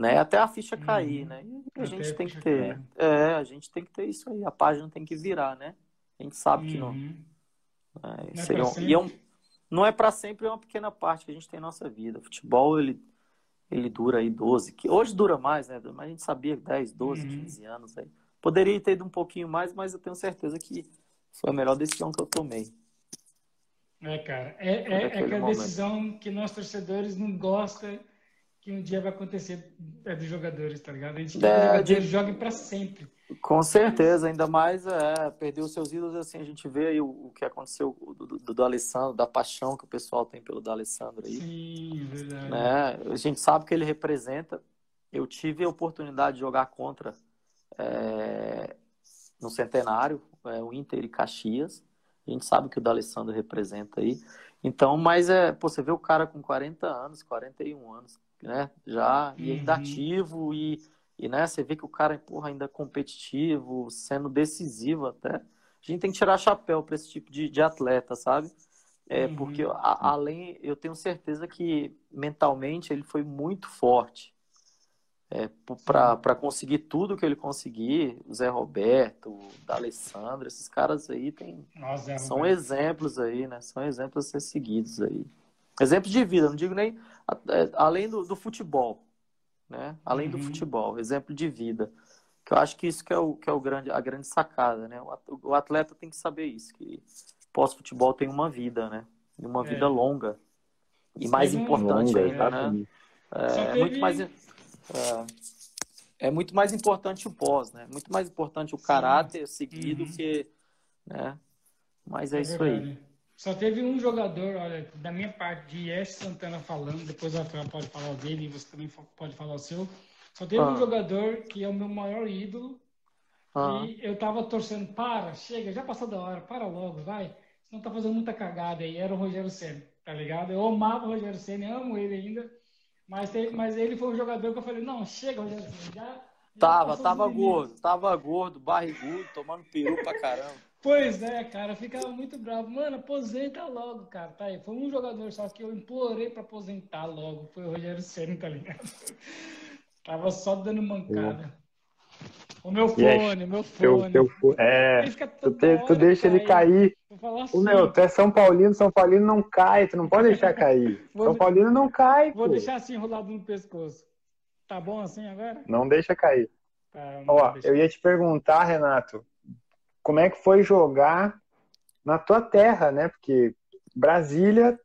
né? Até a ficha cair, uhum. né? E a gente tem que ter, é, a gente tem que ter isso aí, a página tem que virar, né? A gente sabe uhum. que não. Uhum. É, não, é um, e é um, não é para sempre, é uma pequena parte que a gente tem na nossa vida. O futebol ele ele dura aí 12, que hoje dura mais, né? Mas a gente sabia 10, 12, uhum. 15 anos aí. Poderia ter ido um pouquinho mais, mas eu tenho certeza que foi a melhor decisão que eu tomei. É, cara. É, é, é aquela decisão que nós torcedores não gostam que um dia vai acontecer é dos jogadores, tá ligado? A gente quer é, que os jogadores de... joguem para sempre. Com certeza, ainda mais é, perder os seus ídolos, assim, a gente vê aí o, o que aconteceu do, do, do, Alessandro, da paixão que o pessoal tem pelo do Alessandro aí. Sim, verdade. Né? A gente sabe que ele representa. Eu tive a oportunidade de jogar contra é, no Centenário, é, o Inter e Caxias. A gente sabe que o D'Alessandro representa aí. Então, mas é, pô, você vê o cara com 40 anos, 41 anos, né? Já, e ainda uhum. ativo e, e, né, você vê que o cara, porra, ainda é competitivo, sendo decisivo até. A gente tem que tirar chapéu para esse tipo de, de atleta, sabe? É, uhum. Porque, a, além, eu tenho certeza que mentalmente ele foi muito forte é, para conseguir tudo que ele conseguir, o Zé Roberto, o D'Alessandro, esses caras aí tem, Nossa, são exemplos aí, né? São exemplos a ser seguidos aí. Exemplos de vida, não digo nem é, além do, do futebol, né? Além uhum. do futebol, exemplo de vida. Que eu acho que isso que é, o, que é o grande, a grande sacada, né? O atleta tem que saber isso, que pós-futebol tem uma vida, né? Uma vida é. longa. E mais importante longa, ainda, né? É, é muito mais é, é muito mais importante o pós, né? Muito mais importante o Sim. caráter seguido uhum. que, né? Mas é, é isso verdade. aí. Só teve um jogador, olha, da minha parte, de S. Santana falando, depois a Rafael pode falar dele e você também pode falar o seu. Só teve ah. um jogador que é o meu maior ídolo. Ah. E eu tava torcendo, para, chega, já passou da hora, para logo, vai. Você não tá fazendo muita cagada aí. Era o Rogério Senna, tá ligado? Eu amava o Rogério Senna, amo ele ainda. Mas, mas ele foi um jogador que eu falei, não, chega, Rogério, já, já Tava, tava gordo, tava gordo, barrigudo, tomando peru pra caramba. Pois é, cara, ficava muito bravo. Mano, aposenta logo, cara. Tá aí. Foi um jogador só que eu implorei pra aposentar logo. Foi o Rogério Senna, tá ligado? Tava só dando mancada. O meu fone, meu fone. Teu, teu, é, tu, te, tu deixa ele cair. Assim, o meu, tu é São Paulino, São Paulino não cai, tu não pode deixar cair. São Paulino não cai. Vou pô. deixar assim enrolado no pescoço. Tá bom assim agora? Não deixa cair. Tá, Ó, eu ia te perguntar, Renato, como é que foi jogar na tua terra, né? Porque Brasília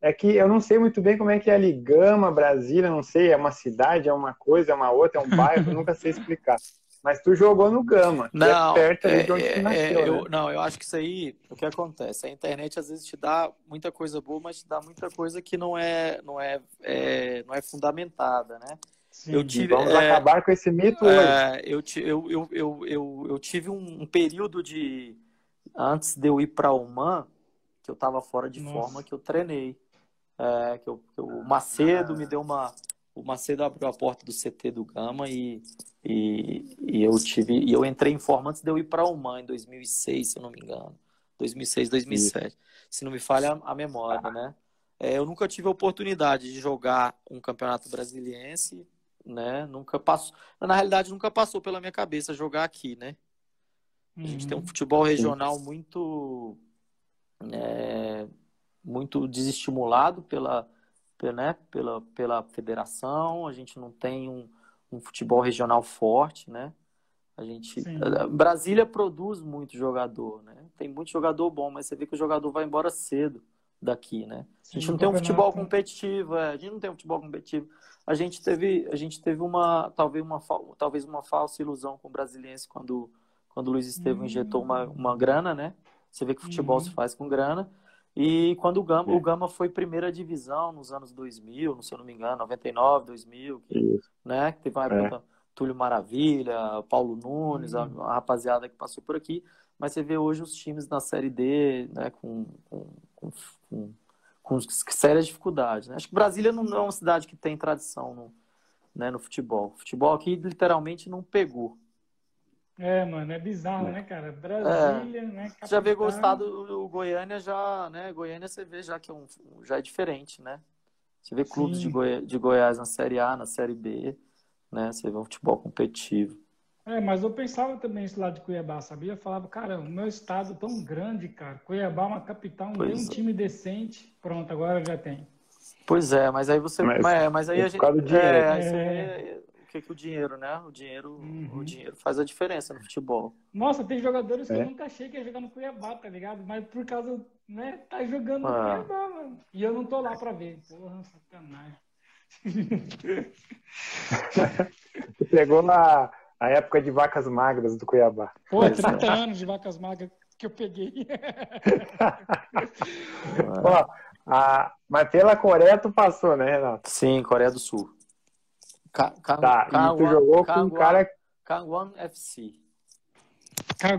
é que eu não sei muito bem como é que é ali Gama, Brasília, não sei, é uma cidade, é uma coisa, é uma outra, é um bairro, nunca sei explicar. Mas tu jogou no Gama, que é não, é perto ali de onde tu é, nasceu, é, eu, né? Não, eu acho que isso aí, o que acontece? A internet às vezes te dá muita coisa boa, mas te dá muita coisa que não é, não é, é não é fundamentada, né? Sim, eu tive, vamos é, acabar com esse mito é, hoje. Eu, eu, eu, eu, eu, eu tive um, um período de, antes de eu ir para Oman, que eu estava fora de Nossa. forma, que eu treinei. É, que, eu, que o Macedo me deu uma. O Macedo abriu a porta do CT do Gama e, e, e eu tive. E eu entrei em forma antes de eu ir para Oman em 2006, se eu não me engano. 2006, 2007. Isso. Se não me falha a, memória, né? É, eu nunca tive a oportunidade de jogar um campeonato brasiliense, né? Nunca passou. Na realidade, nunca passou pela minha cabeça jogar aqui, né? A gente tem um uhum. futebol regional muito é, muito desestimulado pela, pela, né, pela, pela federação, a gente não tem um, um futebol regional forte, né? A gente, a Brasília produz muito jogador, né? Tem muito jogador bom, mas você vê que o jogador vai embora cedo daqui, né? A gente Sim, não tem um futebol competitivo, é, a gente não tem um futebol competitivo. A gente teve, a gente teve uma, talvez uma, talvez uma falsa ilusão com o brasiliense quando, quando o Luiz Estevam hum. injetou uma, uma grana, né? Você vê que o futebol hum. se faz com grana. E quando o Gama, é. o Gama foi primeira divisão nos anos 2000, se eu não me engano, 99, 2000, que, né? Que teve uma época é. Túlio Maravilha, Paulo Nunes, a, uhum. a, rapaziada que passou por aqui. Mas você vê hoje os times na Série D, né? Com, com, com, com, com sérias dificuldades. Né? Acho que Brasília não é uma cidade que tem tradição no, né, no futebol. O futebol aqui literalmente não pegou. É, mano, é bizarro, é. né, cara? Brasília, é. né? Capital... Já vê gostado o Goiânia já, né? Goiânia você vê já que é um, já é diferente, né? Você vê clubes de, Goi... de Goiás na Série A, na Série B, né? Você vê um futebol competitivo. É, mas eu pensava também isso lá de Cuiabá, sabia? Eu falava, cara, o meu estado é tão grande, cara. Cuiabá é uma capital, não pois tem um é. time decente. Pronto, agora já tem. Pois é, mas aí você. Mas, mas, mas aí a gente. É, aí você vê que, que o dinheiro, né? O dinheiro, uhum. o dinheiro faz a diferença no futebol. Nossa, tem jogadores é. que eu nunca achei que ia jogar no Cuiabá, tá ligado? Mas por causa, né, tá jogando ah. no Cuiabá, mano. E eu não tô lá pra ver. Porra, sacanagem. Você pegou na a época de vacas magras do Cuiabá. Pô, 30 anos de vacas magras que eu peguei. Ó, a, mas pela Coreia tu passou, né, Renato? Sim, Coreia do Sul. Ka tá, e tu jogou com um cara... Kangwon FC.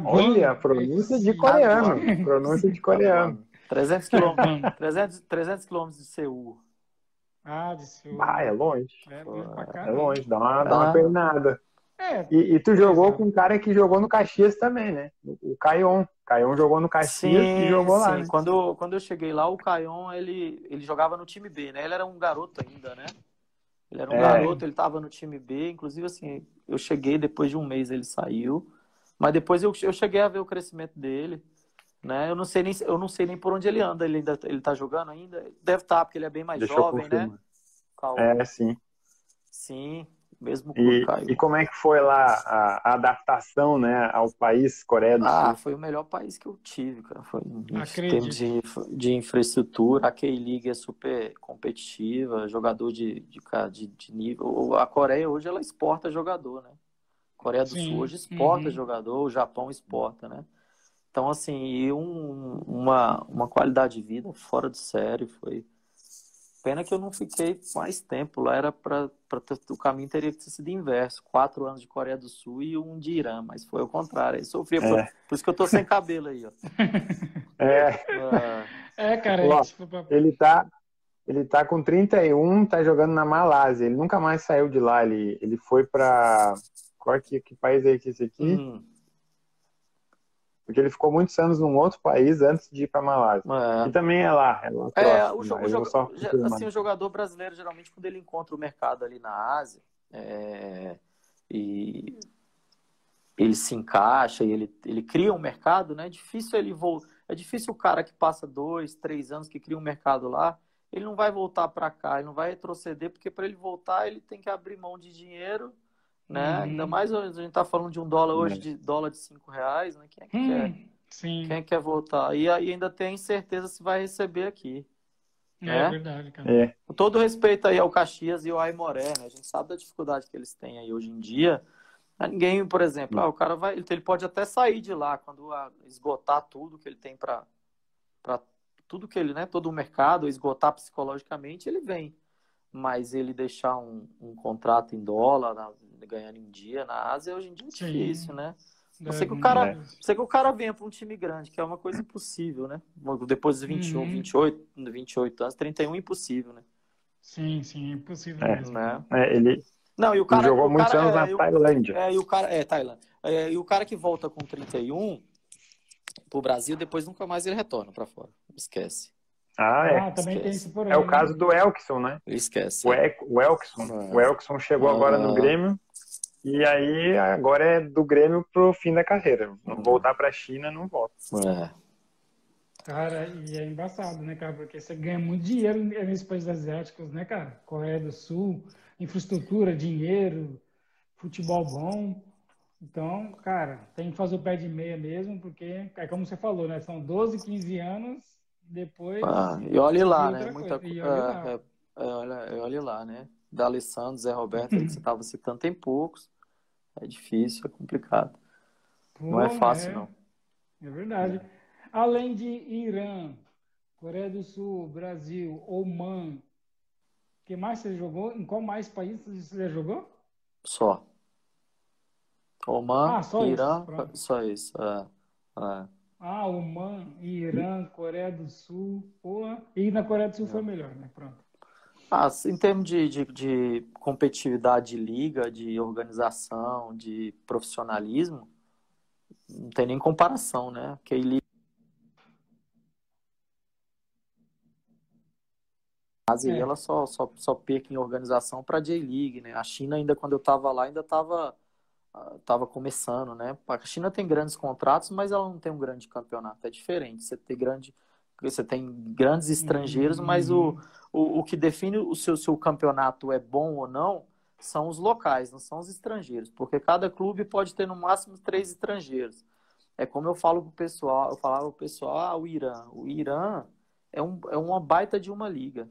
Olha, pronúncia de coreano. Pronúncia de coreano. 300 quilômetros 300, 300 quilômetros de Seul. Ah, de Seul. Ah, é longe. É, é longe, dá uma, dá uma pernada. É, e, e, tu jogou é. com um cara que jogou no Caxias também, né? O Caion. Caion jogou no Caxias sim, e jogou sim. lá. Né? Quando, quando eu cheguei lá, o Caion, ele, ele jogava no time B, né? Ele era um garoto ainda, né? Ele era um é. garoto, ele estava no time B, inclusive assim, eu cheguei depois de um mês ele saiu, mas depois eu, eu cheguei a ver o crescimento dele, né? Eu não sei nem eu não sei nem por onde ele anda, ele ainda ele tá jogando ainda, deve estar tá, porque ele é bem mais Deixa jovem, né? É, sim. Sim, mesmo e, e como é que foi lá a, a, adaptação, né, ao país Coreia do ah, Sul? Ah, foi o melhor país que eu tive, cara. Foi em termos de, de infraestrutura, a K-League é super competitiva, jogador de, de, de, de, nível. A Coreia hoje ela exporta jogador, né? A Coreia do Sim. Sul hoje exporta uhum. jogador, o Japão exporta, né? Então, assim, um, uma, uma qualidade de vida fora de série, foi Pena que eu não fiquei mais tempo lá, era para o caminho teria que ter sido inverso, quatro anos de Coreia do Sul e um de Irã, mas foi o contrário, aí sofria, é. por, por, isso que eu tô sem cabelo aí, ó. É, uh... é cara, Ó, ele tá ele tá com 31, tá jogando na Malásia, ele nunca mais saiu de lá, ele, ele foi para qual que, que país é esse aqui? Hum. Porque ele ficou muitos anos num outro país antes de ir para Malásia. É. E também é lá. É, lá é próximo, o, jo o, jo assim, o jogador brasileiro, geralmente, quando ele encontra o mercado ali na Ásia, é, e ele se encaixa e ele, ele cria um mercado, né? É difícil ele voltar. É difícil o cara que passa dois, três anos que cria um mercado lá, ele não vai voltar para cá, ele não vai retroceder, porque para ele voltar ele tem que abrir mão de dinheiro né? Uhum. Ainda mais a gente está falando de um dólar hoje, de dólar de cinco reais, né? Quem é que hum, quer? Sim. Quem quer voltar? E aí ainda tem incerteza se vai receber aqui. É, né? verdade, cara. É. Com todo respeito aí ao Caxias e ao Aimoré, né? A gente sabe da dificuldade que eles têm aí hoje em dia. Ninguém, por exemplo, ah, o cara vai, ele pode até sair de lá quando esgotar tudo que ele tem para tudo que ele, né, todo o mercado, esgotar psicologicamente, ele vem. Mas ele deixar um, um contrato em dólar, na, ganhando em dia na Ásia, hoje em dia é difícil, Sim. né? Não sei que o cara, é. sei que o cara venha para um time grande, que é uma coisa impossível, né? Depois dos 21, uhum. 28, 28 anos, 31 impossível, né? Sim, sim, é impossível é, mesmo. Né? É, ele, não, e o cara, ele jogou o muitos cara, anos é, na Tailândia. É, e o cara, é, Tailândia. É, e o cara que volta com 31 pro Brasil, depois nunca mais ele retorna para fora. Esquece. Ah, é. Ah, também Esquece. tem esse É o caso do Elkson, né? Esquece. O, e, o Elkson. É. O Elkson chegou ah. agora no Grêmio e aí agora é do Grêmio pro fim da carreira. Uhum. Voltar pra China, não volta. É. Cara, e é embaçado, né, cara? Porque você ganha muito dinheiro nesses países asiáticos, né, cara? Coreia do Sul, infraestrutura, dinheiro, futebol bom. Então, cara, tem que fazer o pé de meia mesmo, porque é como você falou, né? São 12, 15 anos, depois. Ah, e olhe lá, né? Muita coisa. É, é, é, olha, olhe lá, né? Da Alessandro, Zé Roberto, que você estava citando, tem poucos. É difícil, é complicado. Pô, não é fácil, é, não. É verdade. Além de Irã, Coreia do Sul, Brasil, Oman, que mais você jogou? Em qual mais países você jogou? Só. Oman, ah, só Irã, isso, só isso. É, é. Ah, Oman, Irã, Coreia do Sul, porra. E na Coreia do Sul foi melhor, né? Pronto. Ah, em termos de, de, de competitividade de liga, de organização, de profissionalismo, não tem nem comparação, né? Que Ásia é. ela só, só, só peca em organização para a J-League, né? A China ainda, quando eu estava lá, ainda estava tava começando, né? A China tem grandes contratos, mas ela não tem um grande campeonato. É diferente. Você tem grande, você tem grandes estrangeiros, uhum. mas o, o, o que define o seu, seu campeonato é bom ou não são os locais, não são os estrangeiros, porque cada clube pode ter no máximo três estrangeiros. É como eu falo pro pessoal, eu falava pro pessoal, ah, o Irã. O Irã é, um, é uma baita de uma liga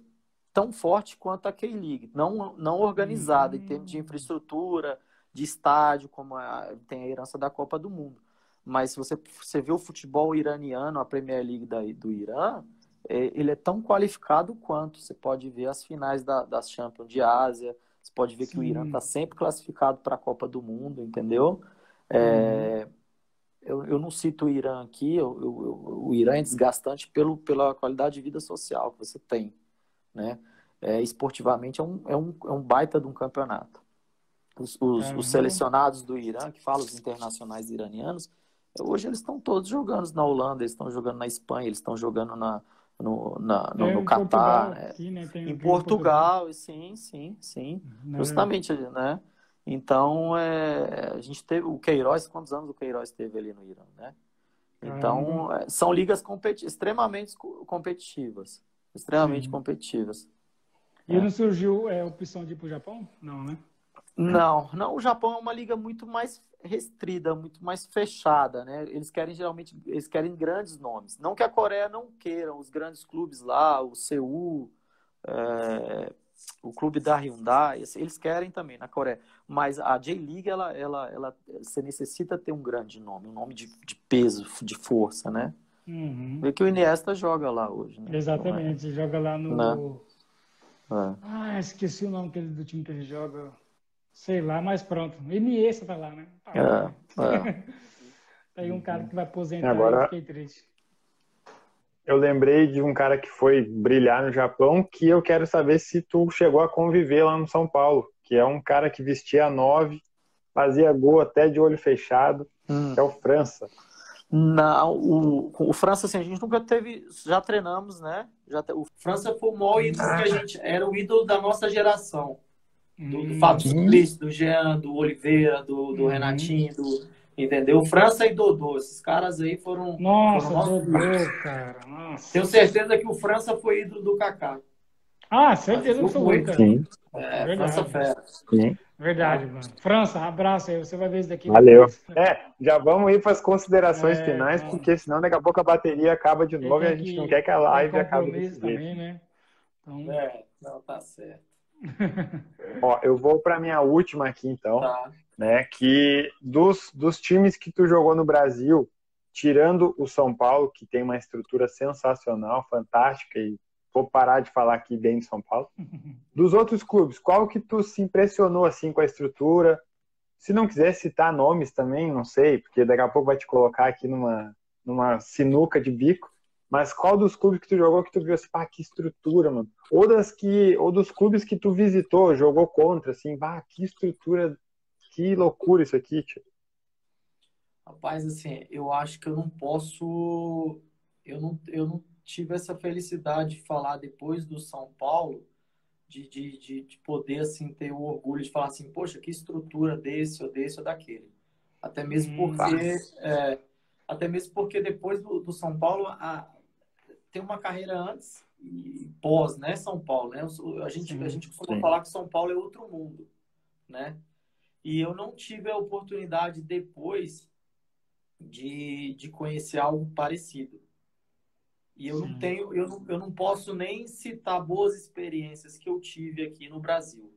tão forte quanto a K-League, não, não organizada uhum. em termos de hum. infraestrutura, de estádio, como a, tem a herança da Copa do Mundo. Mas se você, você vê o futebol iraniano, a Premier League da, do Irã, é, ele é tão qualificado quanto. Você pode ver as finais da, das Champions de Ásia, você pode ver Sim. que o Irã está sempre classificado para a Copa do Mundo, entendeu? É, uhum. eu, eu não cito o Irã aqui, eu, eu, o Irã é desgastante pelo, pela qualidade de vida social que você tem né? É, esportivamente é um, é, um, é um baita de um campeonato. Os, os, os selecionados do Irã, que falam os internacionais iranianos, hoje eles estão todos jogando na Holanda, eles estão jogando na Espanha, eles estão jogando na, no, na, no, no Catar, né? aqui, né? em Portugal, Portugal, sim, sim, sim, né? justamente, né? Então, é, a gente teve o Queiroz, quantos anos o Queiroz teve ali no Irã, né? Então, é, são ligas competi extremamente competitivas extremamente Sim. competitivas. E é. não surgiu é, a opção de ir para o Japão? Não, né? Não, não. O Japão é uma liga muito mais restrita, muito mais fechada, né? Eles querem geralmente, eles querem grandes nomes. Não que a Coreia não queira os grandes clubes lá, o Seul, é, o clube da Hyundai, eles querem também na Coreia. Mas a J-League, ela, ela, ela, você necessita ter um grande nome, um nome de, de peso, de força, né? Uhum. Vê que o Iniesta joga lá hoje, né? Exatamente, é? joga lá no. Né? Ah, esqueci o nome do time que ele joga. Sei lá, mas pronto. Iniesta tá lá, né? Tá é, lá. É. Aí um cara que vai aposentar Agora... eu fiquei triste. Eu lembrei de um cara que foi brilhar no Japão, que eu quero saber se tu chegou a conviver lá no São Paulo, que é um cara que vestia nove, fazia gol até de olho fechado, hum. que é o França. Não, o, o França, assim, a gente nunca teve. Já treinamos, né? Já te, o França foi o maior ídolo que a gente. Era o ídolo da nossa geração. Do, do Fábio Suplicy, do Jean, do Oliveira, do, do uhum. Renatinho, do, entendeu? França e Dodô, esses caras aí foram. Nossa, foram Dodô, cara. Nossa. Tenho certeza que o França foi ídolo do Kaká. Ah, certeza que foi, cara. Sim. É, Verdade. França fera. Sim. Verdade, mano. França, abraço aí. Você vai ver isso daqui. Valeu. É, já vamos ir para as considerações é, finais, porque senão daqui a pouco a bateria acaba de novo e a gente não quer que a live acabe desse também, né? Então... É, não, tá certo. Ó, eu vou para minha última aqui, então. Tá. Né, que dos, dos times que tu jogou no Brasil, tirando o São Paulo, que tem uma estrutura sensacional, fantástica, e vou parar de falar aqui bem de São Paulo. Dos outros clubes, qual que tu se impressionou assim com a estrutura? Se não quiser citar nomes também, não sei, porque daqui a pouco vai te colocar aqui numa, numa sinuca de bico. Mas qual dos clubes que tu jogou que tu viu assim, pá, que estrutura, mano? Ou das que, ou dos clubes que tu visitou, jogou contra, assim, pá, que estrutura, que loucura isso aqui, tio. Rapaz, assim, eu acho que eu não posso, eu não, eu não tive essa felicidade de falar depois do São Paulo, de, de, de, de poder, assim, ter o orgulho de falar assim, poxa, que estrutura desse ou desse ou daquele. Até mesmo hum, porque, é, até mesmo porque depois do, do São Paulo, a, tem uma carreira antes e pós, né, São Paulo, né? A gente, sim, a gente costuma sim. falar que São Paulo é outro mundo, né? E eu não tive a oportunidade depois de, de conhecer algo parecido. E eu sim. não tenho, eu não, eu não posso nem citar boas experiências que eu tive aqui no Brasil.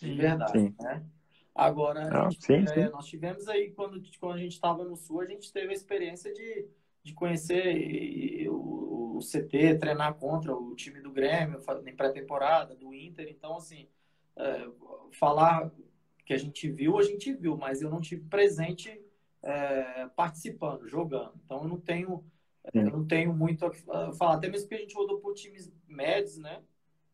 De verdade, né? Agora, não, gente, é, nós tivemos aí, quando, quando a gente estava no Sul, a gente teve a experiência de, de conhecer o, o CT, treinar contra o time do Grêmio, em pré-temporada, do Inter. Então, assim, é, falar que a gente viu, a gente viu, mas eu não tive presente é, participando, jogando. Então, eu não tenho, eu não tenho muito a falar. Até mesmo que a gente rodou por times médios, né?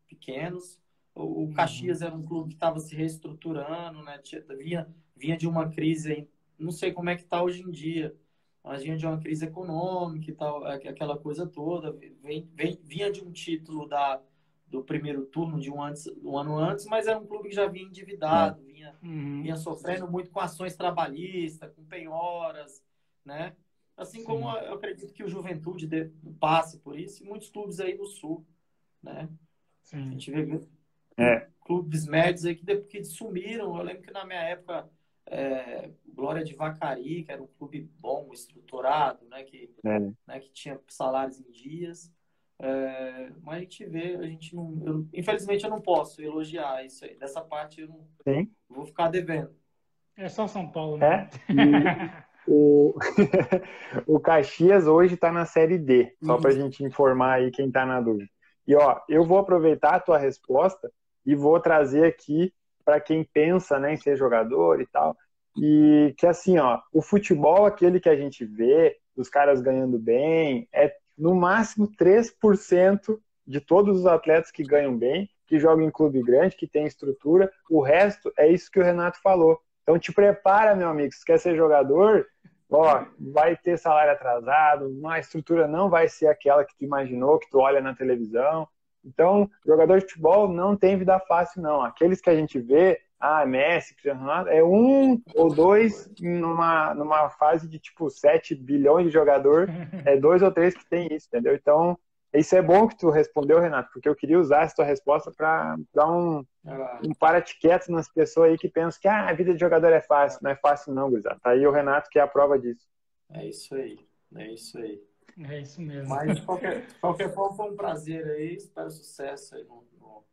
Pequenos. O, o Caxias era um clube que estava se reestruturando, né? Vinha, vinha de uma crise, não sei como é que está hoje em dia mas vinha de uma crise econômica e tal, é, aquela coisa toda, vem, vem, vinha de um título da, do primeiro turno de um, antes, um ano antes, mas era um clube que já vinha endividado, é. vinha, uhum. vinha sofrendo muito com ações trabalhistas, com penhoras, né? Assim Sim. como eu acredito que o Juventude passe por isso, e muitos clubes aí no Sul, né? Sim. A gente vê é. clubes médios aí que, que sumiram. Eu lembro que na minha época é, Glória de Vacari, que era um clube bom, estruturado, né, que, é. né, que tinha salários em dias. É, mas a gente vê, a gente não. Eu, infelizmente eu não posso elogiar isso aí. Dessa parte eu não Sim. vou ficar devendo. É só São Paulo, né? É. o, o Caxias hoje está na série D, só para a gente informar aí quem está na dúvida. E ó, eu vou aproveitar a tua resposta e vou trazer aqui para quem pensa né, em ser jogador e tal. E que assim, ó, o futebol, aquele que a gente vê, os caras ganhando bem, é no máximo 3% de todos os atletas que ganham bem, que jogam em clube grande, que tem estrutura. O resto é isso que o Renato falou. Então te prepara, meu amigo, se quer ser jogador, ó, vai ter salário atrasado, a estrutura não vai ser aquela que tu imaginou, que tu olha na televisão. Então, jogador de futebol não tem vida fácil, não. Aqueles que a gente vê, ah, Messi, Cristiano Ronaldo, é um ou dois numa, numa fase de tipo 7 bilhões de jogador, é dois ou três que tem isso, entendeu? Então, isso é bom que tu respondeu, Renato, porque eu queria usar essa tua resposta para dar um, um para-te-quieto nas pessoas aí que pensam que ah, a vida de jogador é fácil. Não é fácil, não, gurizada. Tá aí o Renato que é a prova disso. É isso aí, é isso aí. É isso mesmo. Mas, de qualquer, de qualquer forma, foi um prazer aí. Espero sucesso aí no, no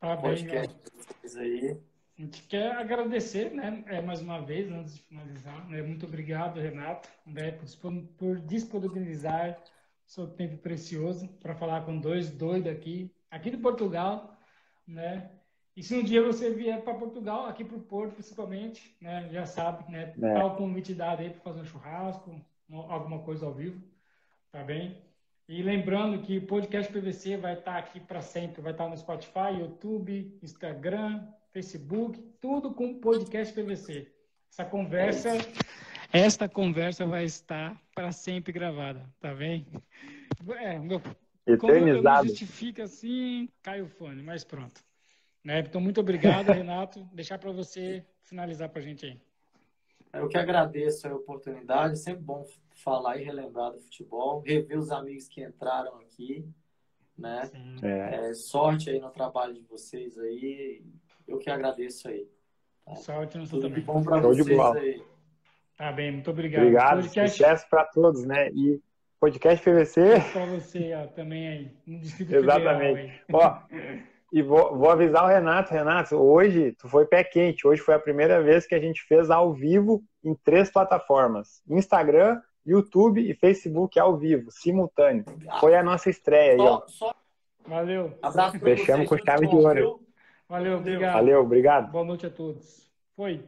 tá podcast bem, aí. A gente quer agradecer, né, é, mais uma vez, antes de finalizar. Né, muito obrigado, Renato, né, por, por disponibilizar seu tempo precioso para falar com dois doidos aqui, aqui de Portugal, né? E se um dia você vier para Portugal, aqui para o Porto principalmente, né, já sabe, né, é. tá o convite dado aí para fazer um churrasco, alguma coisa ao vivo. Tá bem? E lembrando que o podcast PVC vai estar aqui para sempre, vai estar no Spotify, YouTube, Instagram, Facebook, tudo com podcast PVC. Essa conversa, esta conversa vai estar para sempre gravada, tá bem? É, meu, Eternizado. justifica assim, cai o fone, mas pronto. Né? Então, muito obrigado, Renato. Deixar para você finalizar para a gente aí. Eu que agradeço a oportunidade, sempre bom falar e relembrar do futebol, rever os amigos que entraram aqui, né? É. É, sorte aí no trabalho de vocês aí, eu que agradeço aí. Tá? Sorte no Tudo também. bom para vocês aí. Tá bem, muito obrigado. Obrigado, podcast... sucesso para todos, né? E Podcast PVC. Para você ó, também aí, Exatamente. Federal, ó, e vou, vou avisar o Renato, Renato, hoje tu foi pé quente. Hoje foi a primeira vez que a gente fez ao vivo em três plataformas: Instagram, YouTube e Facebook ao vivo, simultâneo. Foi a nossa estreia aí, ó. Valeu. Abraço Fechamos com chave de ouro. Valeu, obrigado. Valeu, obrigado. Boa noite a todos. Foi.